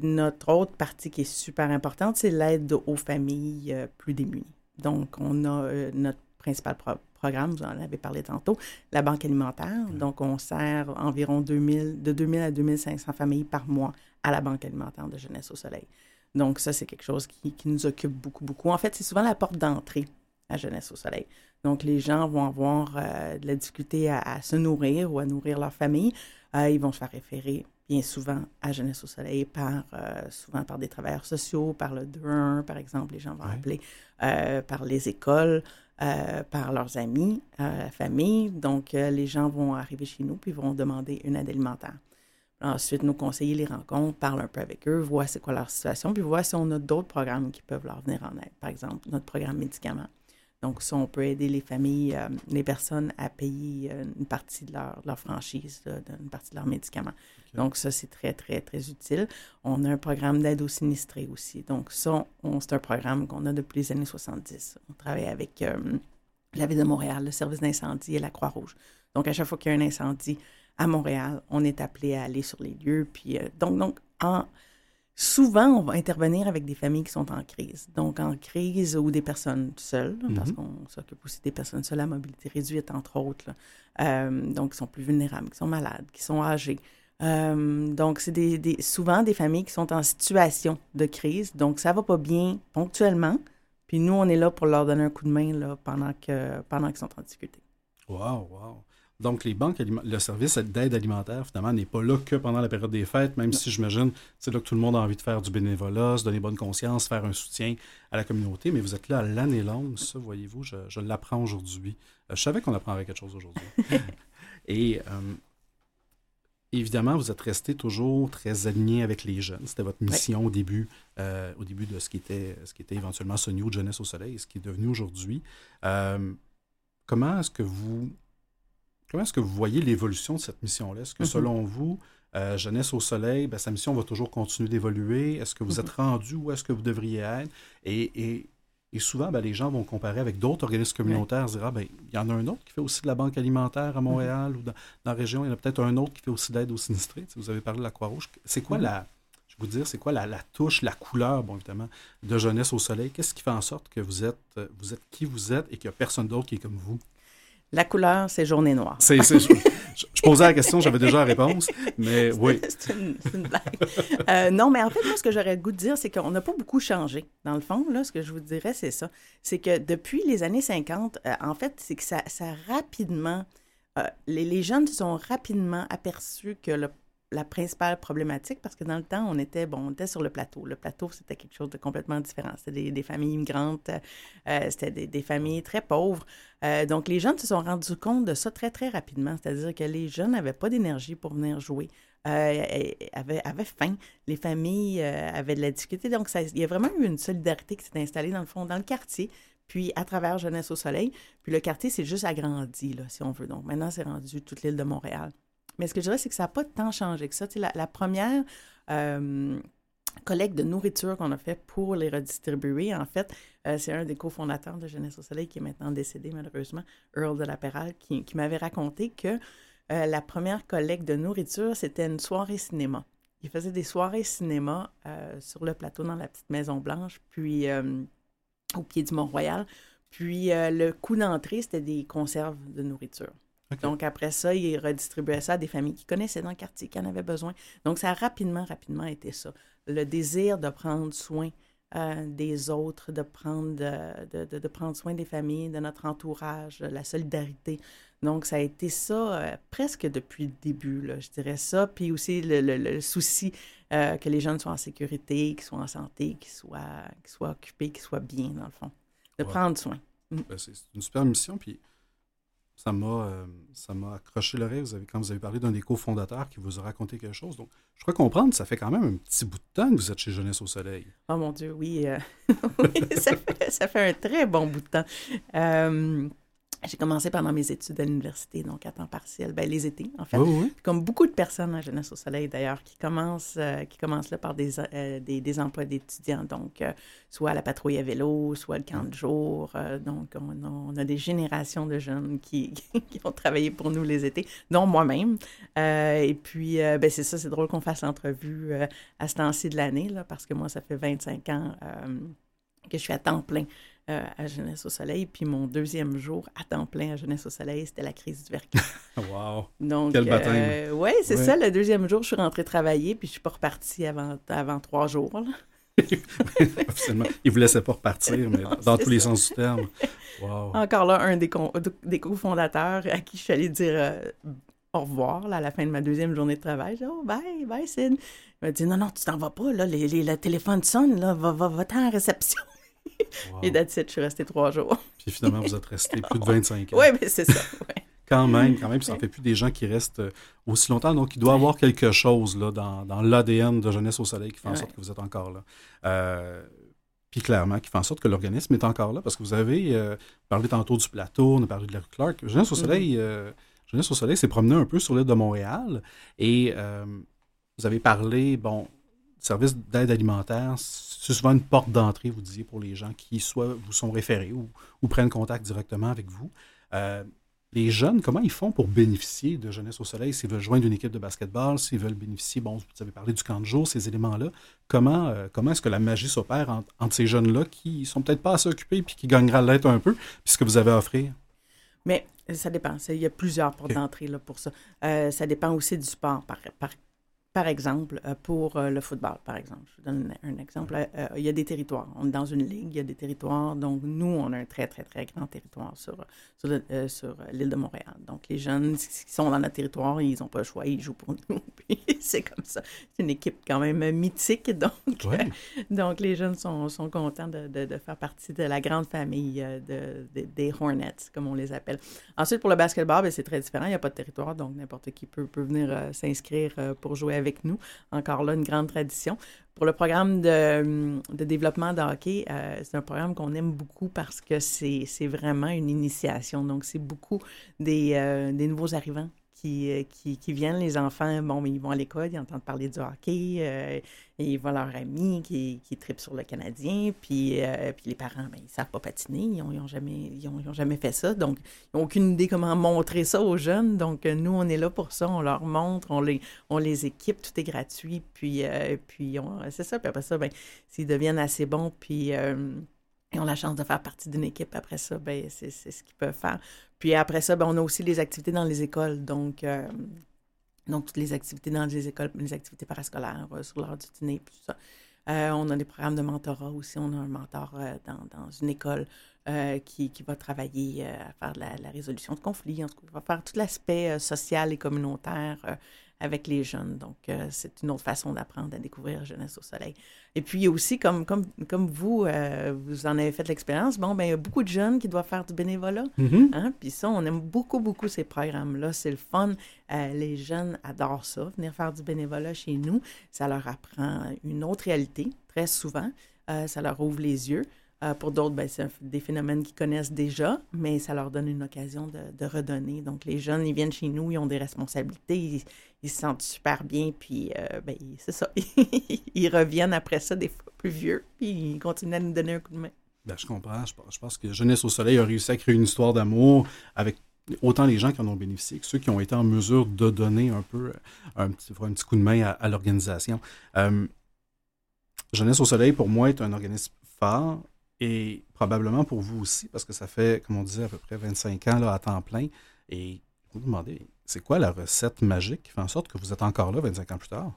notre autre partie qui est super importante, c'est l'aide aux familles plus démunies. Donc, on a notre principal programme, vous en avez parlé tantôt, la banque alimentaire. Donc, on sert environ 2000, de 2000 à 2500 familles par mois à la banque alimentaire de Jeunesse au Soleil. Donc, ça, c'est quelque chose qui, nous occupe beaucoup, beaucoup. En fait, c'est souvent la porte d'entrée à Jeunesse au Soleil. Donc, les gens vont avoir euh, de la difficulté à, se nourrir ou à nourrir leur famille. Euh, ils vont se faire référer bien souvent à Jeunesse au Soleil par euh, souvent par des travailleurs sociaux, par le 2 par exemple, les gens vont appeler par les écoles. Par leurs amis, la famille. Donc, les gens vont arriver chez nous puis vont demander une aide alimentaire. Ensuite, nos conseillers les rencontrent, parlent un peu avec eux, voient c'est quoi leur situation, puis voient si on a d'autres programmes qui peuvent leur venir en aide. Par exemple, notre programme médicaments. Donc, si on peut aider les familles, les personnes à payer une partie de leur, leur franchise, une partie de leurs médicaments. Donc, ça, c'est très, très, très utile. On a un programme d'aide aux sinistrés aussi. Donc, ça, c'est un programme qu'on a depuis les années 70. On travaille avec euh, la Ville de Montréal, le service d'incendie et la Croix-Rouge. Donc, à chaque fois qu'il y a un incendie à Montréal, on est appelé à aller sur les lieux. Puis, euh, donc, donc en, souvent, on va intervenir avec des familles qui sont en crise. Donc, en crise ou des personnes seules, parce mm-hmm. qu'on s'occupe aussi des personnes seules à mobilité réduite, entre autres. Euh, donc, qui sont plus vulnérables, qui sont malades, qui sont âgés. Euh, donc, c'est des, souvent des familles qui sont en situation de crise. Donc, ça va pas bien ponctuellement. Puis nous, on est là pour leur donner un coup de main là, pendant qu'ils pendant sont en difficulté. Wow, wow. Donc, les banques, le service d'aide alimentaire, finalement, n'est pas là que pendant la période des fêtes, même si j'imagine c'est là que tout le monde a envie de faire du bénévolat, se donner bonne conscience, faire un soutien à la communauté. Mais vous êtes là l'année longue, ça, voyez-vous, je, l'apprends aujourd'hui. Euh, je savais qu'on apprendrait quelque chose aujourd'hui. (laughs) Et euh, Évidemment, vous êtes resté toujours très aligné avec les jeunes. C'était votre mission au début, euh, au début de ce qui était, ce qui était éventuellement ce New Jeunesse au Soleil, ce qui est devenu aujourd'hui. Euh, comment est-ce que vous comment est-ce que vous voyez l'évolution de cette mission-là? Est-ce que mm-hmm. selon vous, euh, Jeunesse au Soleil, ben, sa mission va toujours continuer d'évoluer? Est-ce que vous mm-hmm. êtes rendu où est-ce que vous devriez être? et et souvent, ben, les gens vont comparer avec d'autres organismes communautaires, dire ah, ben, il y en a un autre qui fait aussi de la banque alimentaire à Montréal ou dans, la région, il y en a peut-être un autre qui fait aussi d'aide aux sinistrés. vous avez parlé de la Croix-Rouge. C'est quoi la, vous dire, c'est quoi la, la, touche, la couleur, bon, évidemment, de Jeunesse au Soleil? Qu'est-ce qui fait en sorte que vous êtes, vous êtes qui vous êtes et qu'il n'y a personne d'autre qui est comme vous? La couleur, c'est journée noire. C'est, je, posais la question, j'avais déjà la réponse, mais oui. c'est, une, blague. Euh, non, mais en fait, moi, ce que j'aurais le goût de dire, c'est qu'on n'a pas beaucoup changé. Dans le fond, là, ce que je vous dirais, c'est ça. C'est que depuis les années 50, euh, en fait, c'est que ça, ça rapidement... Euh, les, les, jeunes se sont rapidement aperçus que le la principale problématique parce que dans le temps, on était, bon, sur le plateau. Le plateau, c'était quelque chose de complètement différent. C'était des, familles immigrantes, euh, c'était des, familles très pauvres. Euh, donc, les jeunes se sont rendus compte de ça très, très rapidement. C'est-à-dire que les jeunes n'avaient pas d'énergie pour venir jouer, euh, avaient, faim. Les familles avaient de la difficulté. Donc, ça, il y a vraiment eu une solidarité qui s'est installée, dans le fond, dans le quartier puis à travers Jeunesse au Soleil. Puis le quartier s'est juste agrandi, là, si on veut. Donc maintenant, c'est rendu toute l'île de Montréal. Mais ce que je dirais, c'est que ça n'a pas tant changé que ça. la, première, euh, collecte de nourriture qu'on a fait pour les redistribuer. En fait, euh, c'est un des cofondateurs de Jeunesse au Soleil qui est maintenant décédé malheureusement, Earl de la Péral, qui, m'avait raconté que euh, la première collecte de nourriture, c'était une soirée cinéma. Il faisait des soirées cinéma sur le plateau dans la petite Maison Blanche, puis au pied du Mont-Royal. Puis le coût d'entrée, c'était des conserves de nourriture. Donc, après ça, il redistribuait ça à des familles qui connaissaient dans le quartier, qui en avaient besoin. Donc, ça a rapidement, rapidement été ça. Le désir de prendre soin euh, des autres, de prendre, de, de, de, prendre soin des familles, de notre entourage, la solidarité. Donc, ça a été ça euh, presque depuis le début, là, je dirais ça. Puis aussi le, le, souci euh, que les jeunes soient en sécurité, qu'ils soient en santé, qu'ils soient, qu'ils soient occupés, qu'ils soient bien, dans le fond. De prendre soin. Ben, c'est une super mission. Puis ça m'a euh, ça m'a accroché l'oreille vous avez, quand vous avez parlé d'un des cofondateurs qui vous a raconté quelque chose. Donc, je crois comprendre, ça fait quand même un petit bout de temps que vous êtes chez Jeunesse au Soleil. Oh mon Dieu, oui. Euh, (laughs) ça, fait, ça, fait, un très bon bout de temps. Euh, j'ai commencé pendant mes études à l'université, donc à temps partiel, ben, les étés, en fait. Comme beaucoup de personnes à Jeunesse au Soleil, d'ailleurs, qui commencent, euh, qui commencent là par des, euh, des, des, emplois d'étudiants, donc euh, soit la patrouille à vélo, soit le camp de jour. donc, on a, on a, des générations de jeunes (laughs) qui, qui, ont travaillé pour nous les étés, dont moi-même. et puis, ben, c'est ça, c'est drôle qu'on fasse l'entrevue à ce temps-ci de l'année, là, parce que moi, ça fait 25 ans que je suis à temps plein euh, à Jeunesse au Soleil. Puis mon deuxième jour à temps plein à Jeunesse au Soleil, c'était la crise du verglas. (laughs) wow! Donc, Quel! Euh, oui, c'est ça. Le deuxième jour, je suis rentrée travailler, puis je suis pas repartie avant, avant trois jours. (laughs) Officiellement. Ils ne vous laissaient pas repartir, mais (laughs) dans tous les sens du terme. Wow. Encore là, un des, des cofondateurs à qui je suis allée dire euh, au revoir là, à la fin de ma deuxième journée de travail. J'ai dit, oh, bye, bye, Sid. Il m'a dit, non, non, tu t'en vas pas, là, les, le téléphone sonne, là, va, va, va en réception. Et that's je suis restée trois jours. Puis finalement, vous êtes resté plus de 25 ans. Oui, mais c'est ça. quand même, quand même, ça ne fait plus des gens qui restent euh, aussi longtemps. Donc, il doit y avoir quelque chose là, dans, dans l'ADN de Jeunesse au Soleil qui fait en sorte que vous êtes encore là. Euh, puis clairement, qui fait en sorte que l'organisme est encore là, parce que vous avez euh, parlé tantôt du plateau, on a parlé de la rue Clark. Jeunesse au mm-hmm. Soleil, Jeunesse au Soleil s'est promené un peu sur l'île de Montréal et vous avez parlé, bon, service d'aide alimentaire, c'est souvent une porte d'entrée, vous disiez, pour les gens qui soit vous sont référés ou, prennent contact directement avec vous. Euh, les jeunes, comment ils font pour bénéficier de Jeunesse au Soleil? S'ils veulent joindre une équipe de basketball, s'ils veulent bénéficier, bon, vous avez parlé du camp de jour, ces éléments-là. Comment, euh, comment est-ce que la magie s'opère entre, ces jeunes-là qui sont peut-être pas assez occupés puis qui gagneraient l'être un peu, puis ce que vous avez à offrir? Mais ça dépend. Il y a plusieurs portes d'entrée pour ça. Euh, ça dépend aussi du sport. Par, par par exemple, euh, pour euh, le football, par exemple, je vous donne un exemple. Euh, il y a des territoires. On est dans une ligue, il y a des territoires. Donc, nous, on a un très, très, très grand territoire sur, sur, l'île de Montréal. Donc, les jeunes qui sont dans notre territoire, ils n'ont pas le choix, ils jouent pour nous. (laughs) c'est comme ça. C'est une équipe quand même mythique. Donc, (laughs) donc les jeunes sont, sont contents de, de, faire partie de la grande famille de, des Hornets, comme on les appelle. Ensuite, pour le basketball, ben, c'est très différent. Il n'y a pas de territoire, donc n'importe qui peut, peut venir s'inscrire pour jouer avec nous. Encore là, une grande tradition. Pour le programme de, développement de hockey, euh, c'est un programme qu'on aime beaucoup parce que c'est vraiment une initiation. Donc, c'est beaucoup des, euh, des nouveaux arrivants euh, qui, qui, viennent, les enfants, bon, ils vont à l'école, ils entendent parler du hockey, euh, ils voient leurs amis qui, qui tripent sur le Canadien, puis, euh, puis les parents, ben, ils ne savent pas patiner, ils n'ont ont jamais, ils ont, jamais fait ça, donc ils n'ont aucune idée comment montrer ça aux jeunes, donc nous, on est là pour ça, on leur montre, on les, on les équipe, tout est gratuit, puis, puis c'est ça, puis après ça, ben, s'ils deviennent assez bons, puis et ont la chance de faire partie d'une équipe après ça, ben, c'est ce qu'ils peuvent faire. Puis après ça, ben, on a aussi les activités dans les écoles. Donc, euh, donc toutes les activités dans les écoles, les activités parascolaires euh, sur l'heure du dîner, tout ça. Euh, on a des programmes de mentorat aussi. On a un mentor dans, dans, une école qui, qui, va travailler à faire la, la, résolution de conflits. En va faire tout l'aspect social et communautaire avec les jeunes. Donc, euh, c'est une autre façon d'apprendre à découvrir Jeunesse au Soleil. Et puis, aussi, comme, comme, comme vous, euh, vous en avez fait l'expérience, bon, ben, il y a beaucoup de jeunes qui doivent faire du bénévolat. Hein? Puis ça, on aime beaucoup, beaucoup ces programmes-là. C'est le fun. Euh, les jeunes adorent ça, venir faire du bénévolat chez nous. Ça leur apprend une autre réalité, très souvent. ça leur ouvre les yeux. Euh, pour d'autres, ben, c'est des phénomènes qu'ils connaissent déjà, mais ça leur donne une occasion de, redonner. Donc, les jeunes, ils viennent chez nous, ils ont des responsabilités, ils, se sentent super bien, puis euh, ben, c'est ça. (laughs) ils reviennent après ça, des fois plus vieux, puis ils continuent à nous donner un coup de main. Ben, je comprends. Je, pense que Jeunesse au Soleil a réussi à créer une histoire d'amour avec autant les gens qui en ont bénéficié que ceux qui ont été en mesure de donner un peu un petit, un petit coup de main à, l'organisation. Euh, Jeunesse au Soleil, pour moi, est un organisme phare et probablement pour vous aussi, parce que ça fait, comme on disait, à peu près 25 ans là, à temps plein. Et vous vous demandez, c'est quoi la recette magique qui fait en sorte que vous êtes encore là 25 ans plus tard?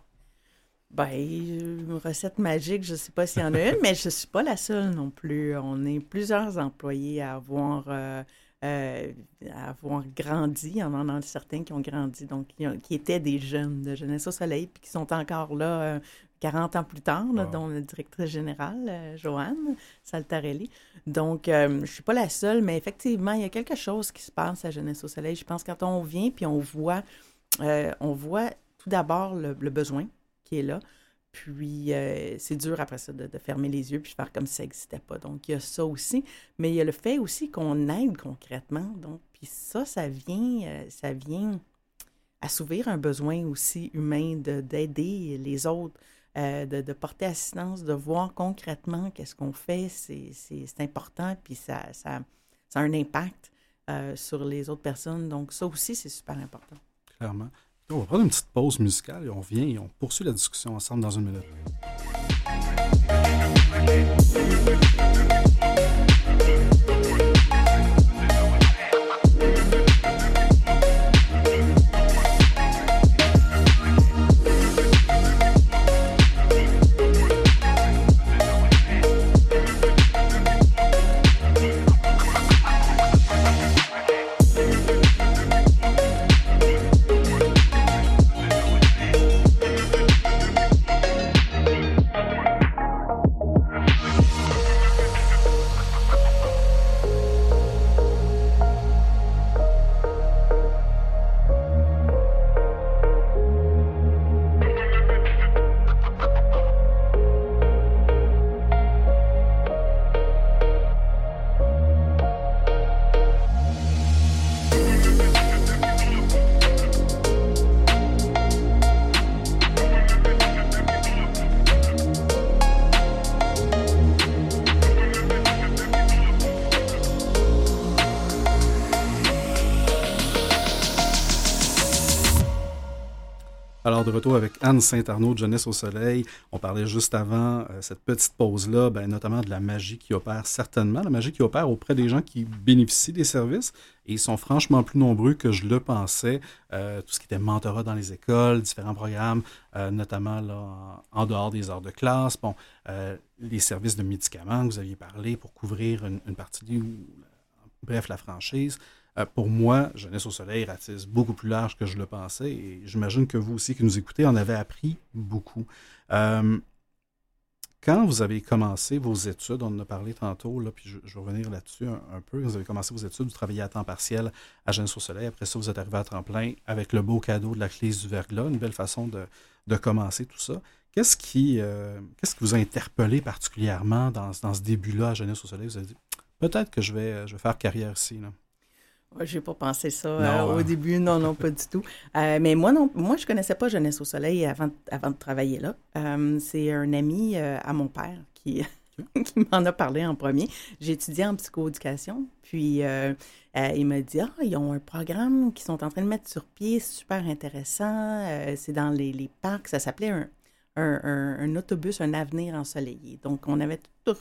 Ben, une recette magique, je ne sais pas s'il y en a une, mais je ne suis pas la seule non plus. On est plusieurs employés à avoir, euh, euh, avoir grandi. En a certains qui ont grandi, donc qui, étaient des jeunes de Jeunesse au Soleil, puis qui sont encore là 40 ans plus tard, dont la directrice générale, euh, Joanne Saltarelli. Donc, euh, je ne suis pas la seule, mais effectivement, il y a quelque chose qui se passe à Jeunesse au Soleil. Je pense que quand on vient, puis on voit, euh, on voit tout d'abord le, besoin qui est là. Puis, c'est dur après ça de, fermer les yeux puis faire comme si ça n'existait pas. Donc, il y a ça aussi. Mais il y a le fait aussi qu'on aide concrètement. Donc, puis ça, ça vient, ça vient assouvir un besoin aussi humain d'aider les autres. Euh, de, porter assistance, de voir concrètement qu'est-ce qu'on fait, c'est important, puis ça, ça, ça, a un impact euh, sur les autres personnes. Donc, ça aussi, c'est super important. Clairement. On va prendre une petite pause musicale et on vient et on poursuit la discussion ensemble dans une minute. Saint-Arnaud de Jeunesse au Soleil. On parlait juste avant euh, cette petite pause-là, ben, notamment de la magie qui opère certainement, la magie qui opère auprès des gens qui bénéficient des services. Et ils sont franchement plus nombreux que je le pensais. Euh, tout ce qui était mentorat dans les écoles, différents programmes, euh, notamment en, dehors des heures de classe. Les services de médicaments que vous aviez parlé pour couvrir une, une partie, bref, la franchise. Euh, pour moi, Jeunesse au Soleil ratisse beaucoup plus large que je le pensais et j'imagine que vous aussi qui nous écoutez en avez appris beaucoup. Euh, quand vous avez commencé vos études, on en a parlé tantôt, là, puis je, vais revenir là-dessus un, peu. Vous avez commencé vos études, vous travaillez à temps partiel à Jeunesse au Soleil. Après ça, vous êtes arrivé à temps plein avec le beau cadeau de la clé du verglas, une belle façon de, commencer tout ça. Qu'est-ce qui, euh, qu'est-ce qui vous a interpellé particulièrement dans, ce début-là à Jeunesse au Soleil? Vous avez dit, peut-être que je vais, faire carrière ici. Je n'ai pas pensé ça euh, au hein. début, non, non, pas du tout. (laughs) Euh, mais moi, non, moi, je connaissais pas Jeunesse au Soleil avant, avant de travailler là. Euh, c'est un ami à mon père qui, (laughs) qui m'en a parlé en premier. J'ai étudié en psychoéducation, puis il m'a dit Ah, ils ont un programme qu'ils sont en train de mettre sur pied, super intéressant. c'est dans les, les, parcs, ça s'appelait un, un, un, autobus, un avenir ensoleillé. Donc, on avait tout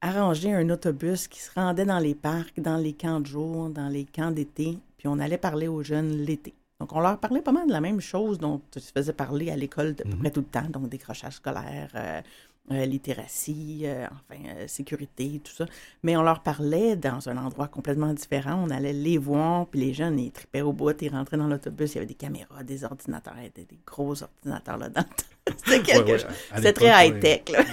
arranger un autobus qui se rendait dans les parcs, dans les camps de jour, dans les camps d'été, puis on allait parler aux jeunes l'été. Donc, on leur parlait pas mal de la même chose dont tu faisais parler à l'école de mhm. près tout le temps, donc décrochage scolaire, euh, euh, littératie, euh, enfin, sécurité, tout ça. Mais on leur parlait dans un endroit complètement différent. On allait les voir, puis les jeunes, ils tripaient au bout, ils rentraient dans l'autobus, il y avait des caméras, des ordinateurs, des, des gros ordinateurs là-dedans. (laughs) C'était quelque chose. C'était très high-tech, là.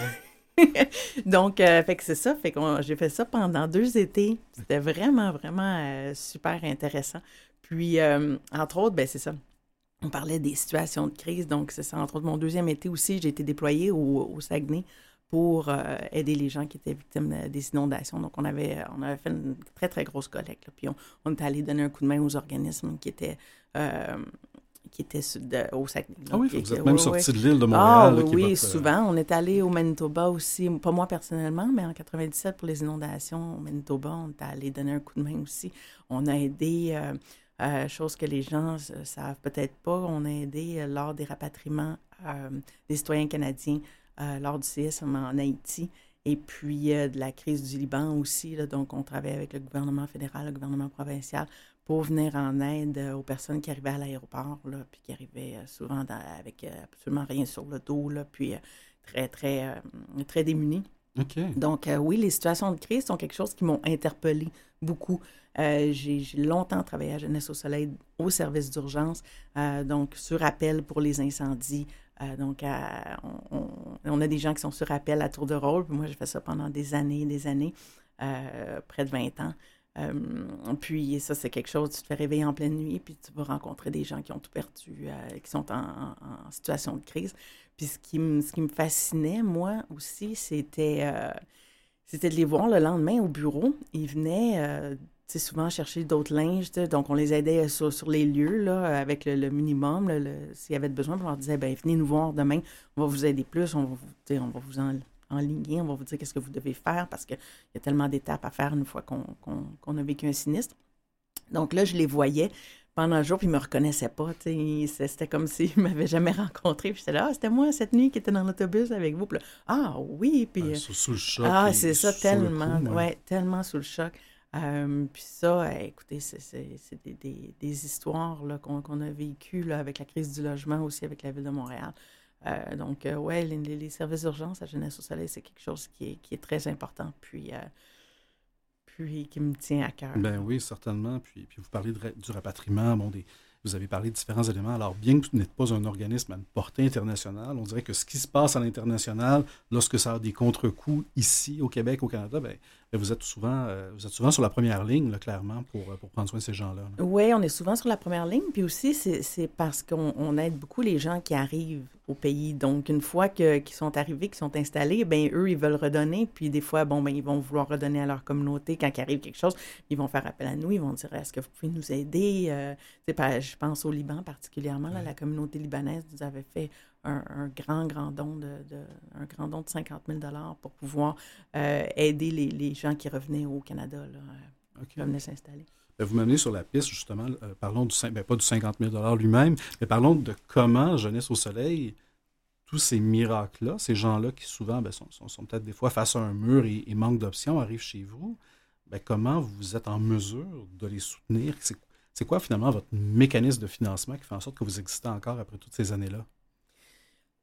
(laughs) Donc, euh, fait que c'est ça. Fait j'ai fait ça pendant deux étés. C'était vraiment, vraiment euh, super intéressant. Puis, euh, entre autres, ben c'est ça. On parlait des situations de crise. Donc, c'est ça. Entre autres, mon deuxième été aussi, j'ai été déployée au, Saguenay pour aider les gens qui étaient victimes des inondations. Donc, on avait, on avait fait une très, très grosse collecte. Puis, on, est allé donner un coup de main aux organismes qui étaient qui était au Saguenay. Ah oui, vous êtes même sorti de l'île de Montréal. Ah oui, souvent. On est allé au Manitoba aussi, pas moi personnellement, mais en 97 pour les inondations au Manitoba, on est allé donner un coup de main aussi. On a aidé, euh, euh chose que les gens ne savent peut-être pas, on a aidé euh, lors des rapatriements euh, des citoyens canadiens lors du séisme en Haïti. Et puis de la crise du Liban aussi. donc, on travaille avec le gouvernement fédéral, le gouvernement provincial pour venir en aide euh, aux personnes qui arrivaient à l'aéroport, puis qui arrivaient euh, souvent avec euh, absolument rien sur le dos, là, puis très, très, très démunis. Donc, oui, les situations de crise sont quelque chose qui m'ont interpellé beaucoup. j'ai longtemps travaillé à Jeunesse au Soleil au service d'urgence, donc sur appel pour les incendies. donc, on, on, a des gens qui sont sur appel à tour de rôle. Puis moi, j'ai fait ça pendant des années et des années, près de 20 ans. Euh, puis ça, c'est quelque chose, tu te fais réveiller en pleine nuit, puis tu vas rencontrer des gens qui ont tout perdu, euh, qui sont en, situation de crise. Puis ce qui, me, ce qui me fascinait, moi aussi, c'était, euh, c'était de les voir le lendemain au bureau. Ils venaient souvent chercher d'autres linges, donc on les aidait sur, les lieux là, avec le, minimum. s'il y avait besoin, on leur disait, ben, venez nous voir demain, on va vous aider plus, on va, on va vous en en ligne. On va vous dire qu'est-ce que vous devez faire parce qu'il y a tellement d'étapes à faire une fois qu'on a vécu un sinistre. Donc là, je les voyais pendant le jour, puis ils ne me reconnaissaient pas. C'était comme s'ils ne (laughs) m'avaient jamais rencontré. Puis j'étais là, ah, c'était moi cette nuit qui était dans l'autobus avec vous. Puis ah oui. Puis, euh, sous, le choc. Ah, c'est ça, tellement. ouais. tellement sous le choc. Euh, puis ça, écoutez, c'est des, des, histoires qu'on a vécues avec la crise du logement, aussi avec la ville de Montréal. Euh, donc, euh, ouais, les, services d'urgence à Jeunesse au Soleil, c'est quelque chose qui est, qui est, très important, puis, euh, puis qui me tient à cœur. Ben oui, certainement. Puis, puis vous parlez du rapatriement, bon, des, vous avez parlé de différents éléments. Alors, bien que vous n'êtes pas un organisme à une portée internationale, on dirait que ce qui se passe à l'international, lorsque ça a des contre-coups ici, au Québec, au Canada, ben, vous, êtes souvent, vous êtes souvent sur la première ligne, là, clairement, pour, pour, prendre soin de ces gens-là. Oui, on est souvent sur la première ligne. Puis aussi, c'est parce qu'on aide beaucoup les gens qui arrivent au pays. Donc, une fois qu'ils sont arrivés, qu'ils sont installés, ben eux, ils veulent redonner. Puis des fois, bon, ben ils vont vouloir redonner à leur communauté. Quand il arrive quelque chose, ils vont faire appel à nous. Ils vont dire, est-ce que vous pouvez nous aider? Euh, je pense au Liban particulièrement. Là, la communauté libanaise nous avait fait un, grand, grand don de, un grand don de 50 000 pour pouvoir euh, aider les, les, gens qui revenaient au Canada, là, euh, qui venaient s'installer. Ben, vous m'amenez sur la piste, justement. Euh, parlons du, ben, pas du 50 000 lui-même, mais parlons de comment Jeunesse au Soleil, tous ces miracles-là, ces gens-là qui souvent ben, sont, sont, peut-être des fois face à un mur et, manquent d'options, arrivent chez vous. Ben, comment vous êtes en mesure de les soutenir? C'est quoi finalement votre mécanisme de financement qui fait en sorte que vous existez encore après toutes ces années-là?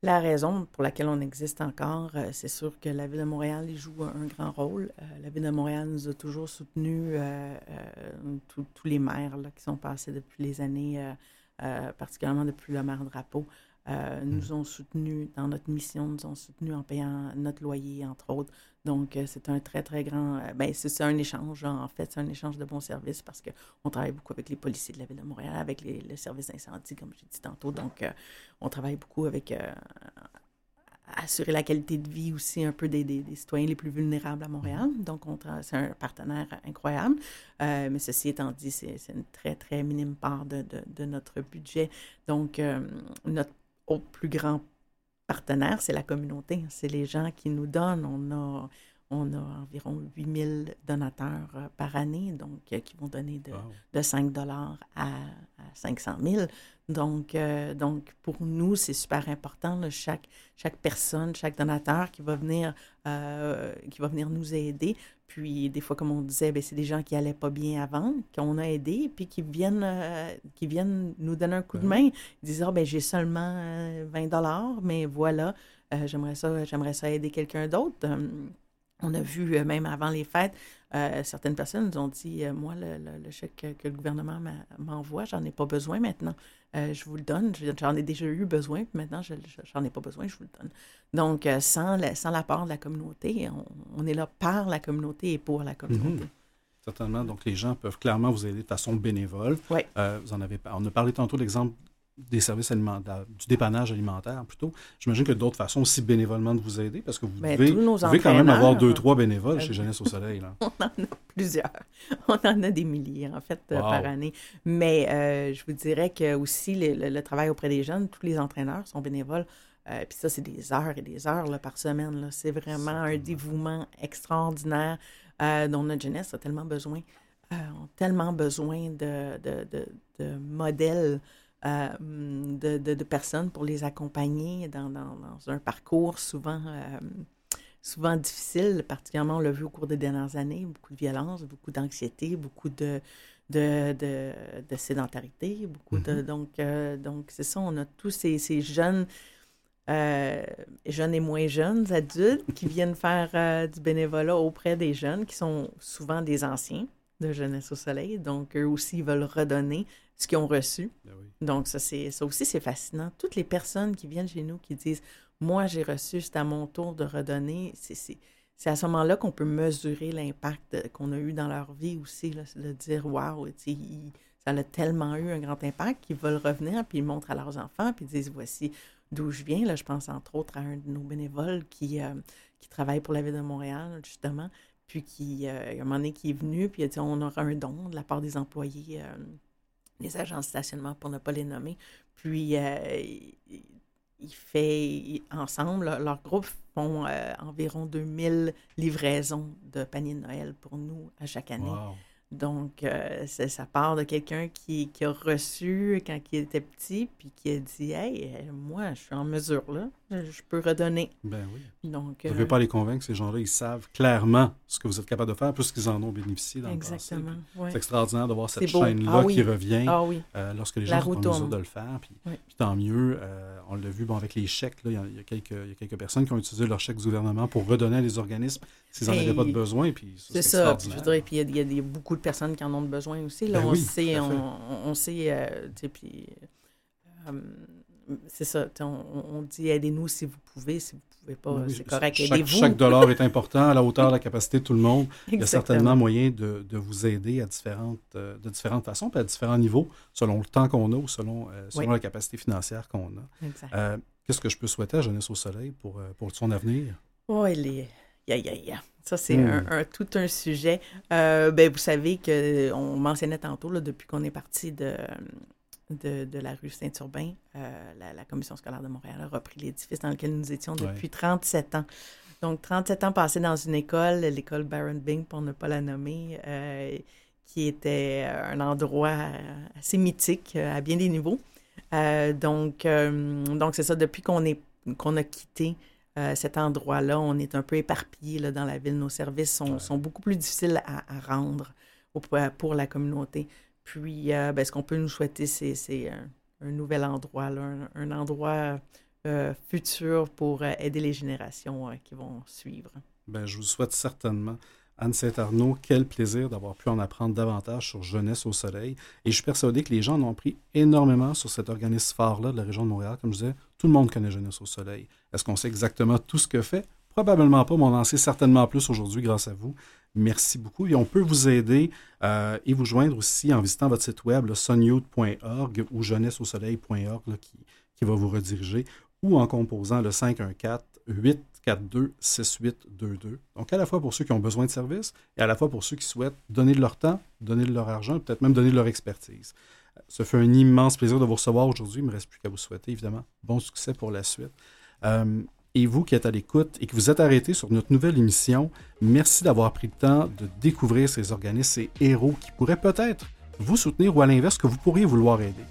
La raison pour laquelle on existe encore, euh, c'est sûr que la Ville de Montréal y joue un, grand rôle. Euh, la Ville de Montréal nous a toujours soutenus, euh, tous les maires qui sont passés depuis les années, particulièrement depuis le maire Drapeau, nous mm. ont soutenus dans notre mission, nous ont soutenus en payant notre loyer, entre autres. Donc, euh, c'est un très, très grand. Euh, ben, c'est un échange, en fait, c'est un échange de bons services parce qu'on travaille beaucoup avec les policiers de la Ville de Montréal, avec les, le service d'incendie, comme j'ai dit tantôt. Donc, euh, on travaille beaucoup avec. assurer la qualité de vie aussi un peu des, des, citoyens les plus vulnérables à Montréal. Mm-hmm. Donc, c'est un partenaire incroyable. mais ceci étant dit, c'est une très, très minime part de, de, de notre budget. Donc, notre au plus grand partenaires, c'est la communauté. C'est les gens qui nous donnent. On a, on a environ 8000 donateurs euh, par année, donc euh, qui vont donner de, de 5 dollars à, à, 500 000. Donc, euh, donc pour nous, c'est super important. chaque, chaque personne, chaque donateur qui va venir, qui va venir nous aider puis des fois, comme on disait, ben, c'est des gens qui allaient pas bien avant, qu'on a aidés, puis qui viennent, euh, qui viennent nous donner un coup de main. Ils disent, ah, ben, j'ai seulement 20 euh, dollars, mais voilà, euh, j'aimerais ça, j'aimerais ça aider quelqu'un d'autre. On a vu, même avant les fêtes, certaines personnes nous ont dit, moi, le, chèque que, le gouvernement m'envoie, j'en ai pas besoin maintenant. Euh, je vous le donne. J'en ai déjà eu besoin, puis maintenant, je n'en ai pas besoin, je vous le donne. Donc, euh, sans, la, sans l'apport de la communauté, on, est là par la communauté et pour la communauté. Mhm. Certainement. Donc, les gens peuvent clairement vous aider de façon bénévole. Oui. Euh, vous en avez, on a parlé tantôt de l'exemple des services alimentaires, du dépannage alimentaire plutôt. J'imagine que d'autres façons aussi bénévolement de vous aider parce que vous Ben, devez, vous quand même avoir deux, entraîneurs. trois bénévoles chez Euh, Jeunesse au Soleil. Là. (laughs) On en a plusieurs. On en a des milliers, en fait, euh, Wow. par année. Mais euh, je vous dirais que aussi le, le- le travail auprès des jeunes, tous les entraîneurs sont bénévoles. Euh, Puis ça, c'est des heures et des heures là, par semaine. C'est vraiment un dévouement extraordinaire euh, dont notre jeunesse a tellement besoin. Ont tellement besoin de, de, de- de modèles, euh, de, de- de personnes pour les accompagner dans, dans- dans un parcours souvent, euh, souvent difficile, particulièrement on l'a vu au cours des dernières années, beaucoup de violence, beaucoup d'anxiété, beaucoup de, de, de, de sédentarité, beaucoup de... Donc, euh, donc c'est ça, on a tous ces, ces jeunes... euh, jeunes et moins jeunes adultes qui viennent faire euh, du bénévolat auprès des jeunes, qui sont souvent des anciens de Jeunesse au Soleil. Donc, eux aussi, ils veulent redonner ce qu'ils ont reçu. Ben oui. Donc, ça, c'est, ça aussi, c'est fascinant. Toutes les personnes qui viennent chez nous qui disent Moi, j'ai reçu, c'est à mon tour de redonner, c'est, à ce moment-là qu'on peut mesurer l'impact qu'on a eu dans leur vie aussi. Là, de dire Waouh, ça a tellement eu un grand impact qu'ils veulent revenir, puis ils montrent à leurs enfants, puis ils disent Voici d'où je viens. Là, je pense entre autres à un de nos bénévoles qui, euh, qui travaille pour la ville de Montréal, justement, puis qui, euh, il y a un moment donné, qui est venu, puis il a dit On aura un don de la part des employés. euh, les agents de stationnement pour ne pas les nommer. Puis, euh, il, il fait, il- ensemble, leur groupe font euh, environ 2000 livraisons de paniers de Noël pour nous à chaque année. Wow. Donc, euh, ça part de quelqu'un qui, qui a reçu quand il était petit, puis qui a dit Hey, moi, je suis en mesure, là, je, peux redonner. Ben oui. Donc, Vous ne euh, pas les convaincre, ces gens-là, ils savent clairement ce que vous êtes capable de faire, puisqu'ils en ont bénéficié dans le exactement. passé. ouais. C'est extraordinaire de voir cette chaîne-là Ah oui. qui revient Ah oui, euh, lorsque les gens sont en mesure de le faire. Puis, Oui. puis tant mieux, euh, on l'a vu bon, avec les chèques, il, y a, il y a quelques, il y a quelques personnes qui ont utilisé leurs chèques du gouvernement pour redonner à les organismes s'ils n'en avaient pas de besoin. Puis C'est ça. Puis je dire, puis il y a- y, beaucoup de personnes qui en ont besoin aussi. Là, Ben on sait, on, on- sait, puis euh, c'est ça. On, on dit aidez-nous si vous pouvez, si vous pouvez pas, oui, c'est correct. Chaque, Aidez-vous. chaque dollar est important à la hauteur de la capacité de tout le monde. Il y a certainement moyen de, de vous aider à différentes, euh, de différentes façons, puis à différents niveaux, selon le temps qu'on a ou selon, euh, selon Oui. la capacité financière qu'on a. Euh, Qu'est-ce que je peux souhaiter à Jeunesse au Soleil pour, pour son avenir? Oh, il est. Ya, ya, ya. Ça, c'est Hmm. un, un- tout un sujet. Ben, vous savez que on mentionnait tantôt, là, depuis qu'on est parti de, de, de la rue Saint-Urbain, euh, la, la Commission scolaire de Montréal a repris l'édifice dans lequel nous étions Ouais. depuis 37 ans. Donc, 37 ans passés dans une école, l'école Baron Bing, pour ne pas la nommer, euh, qui était un endroit assez mythique euh, à bien des niveaux. Euh, donc, donc c'est ça, depuis qu'on est qu'on a quitté cet endroit-là, on est un peu éparpillé dans la ville. Nos services sont, Ouais. sont beaucoup plus difficiles à, à rendre pour la communauté. Puis, euh, ben, ce qu'on peut nous souhaiter, c'est un, nouvel endroit, un, endroit euh, futur pour euh, aider les générations qui vont suivre. Ben, je vous souhaite certainement. Anne Saint-Arnaud, quel plaisir d'avoir pu en apprendre davantage sur Jeunesse au Soleil. Et je suis persuadé que les gens en ont pris énormément sur cet organisme phare-là de la région de Montréal. Comme je disais, tout le monde connaît Jeunesse au Soleil. Est-ce qu'on sait exactement tout ce que fait? Probablement pas, mais on en sait certainement plus aujourd'hui grâce à vous. Merci beaucoup. Et on peut vous aider euh, et vous joindre aussi en visitant votre site web, sunyouth.org ou jeunesseausoleil.org, qui, qui va vous rediriger, ou en composant le 514 842 6822. Donc, à la fois pour ceux qui ont besoin de services et à la fois pour ceux qui souhaitent donner de leur temps, donner de leur argent, peut-être même donner de leur expertise. Ce fait un immense plaisir de vous recevoir aujourd'hui. Il ne me reste plus qu'à vous souhaiter, évidemment, bon succès pour la suite. Euh, et vous qui êtes à l'écoute et qui vous êtes arrêté sur notre nouvelle émission, merci d'avoir pris le temps de découvrir ces organismes, ces héros qui pourraient peut-être vous soutenir ou à l'inverse que vous pourriez vouloir aider.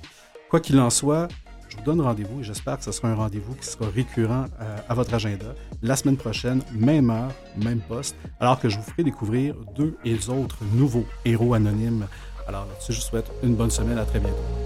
Quoi qu'il en soit, je vous donne rendez-vous et j'espère que ce sera un rendez-vous qui sera récurrent euh, à votre agenda. La semaine prochaine, même heure, même poste, alors que je vous ferai découvrir deux et autres nouveaux héros anonymes. Alors là-dessus, je vous souhaite une bonne semaine. À très bientôt.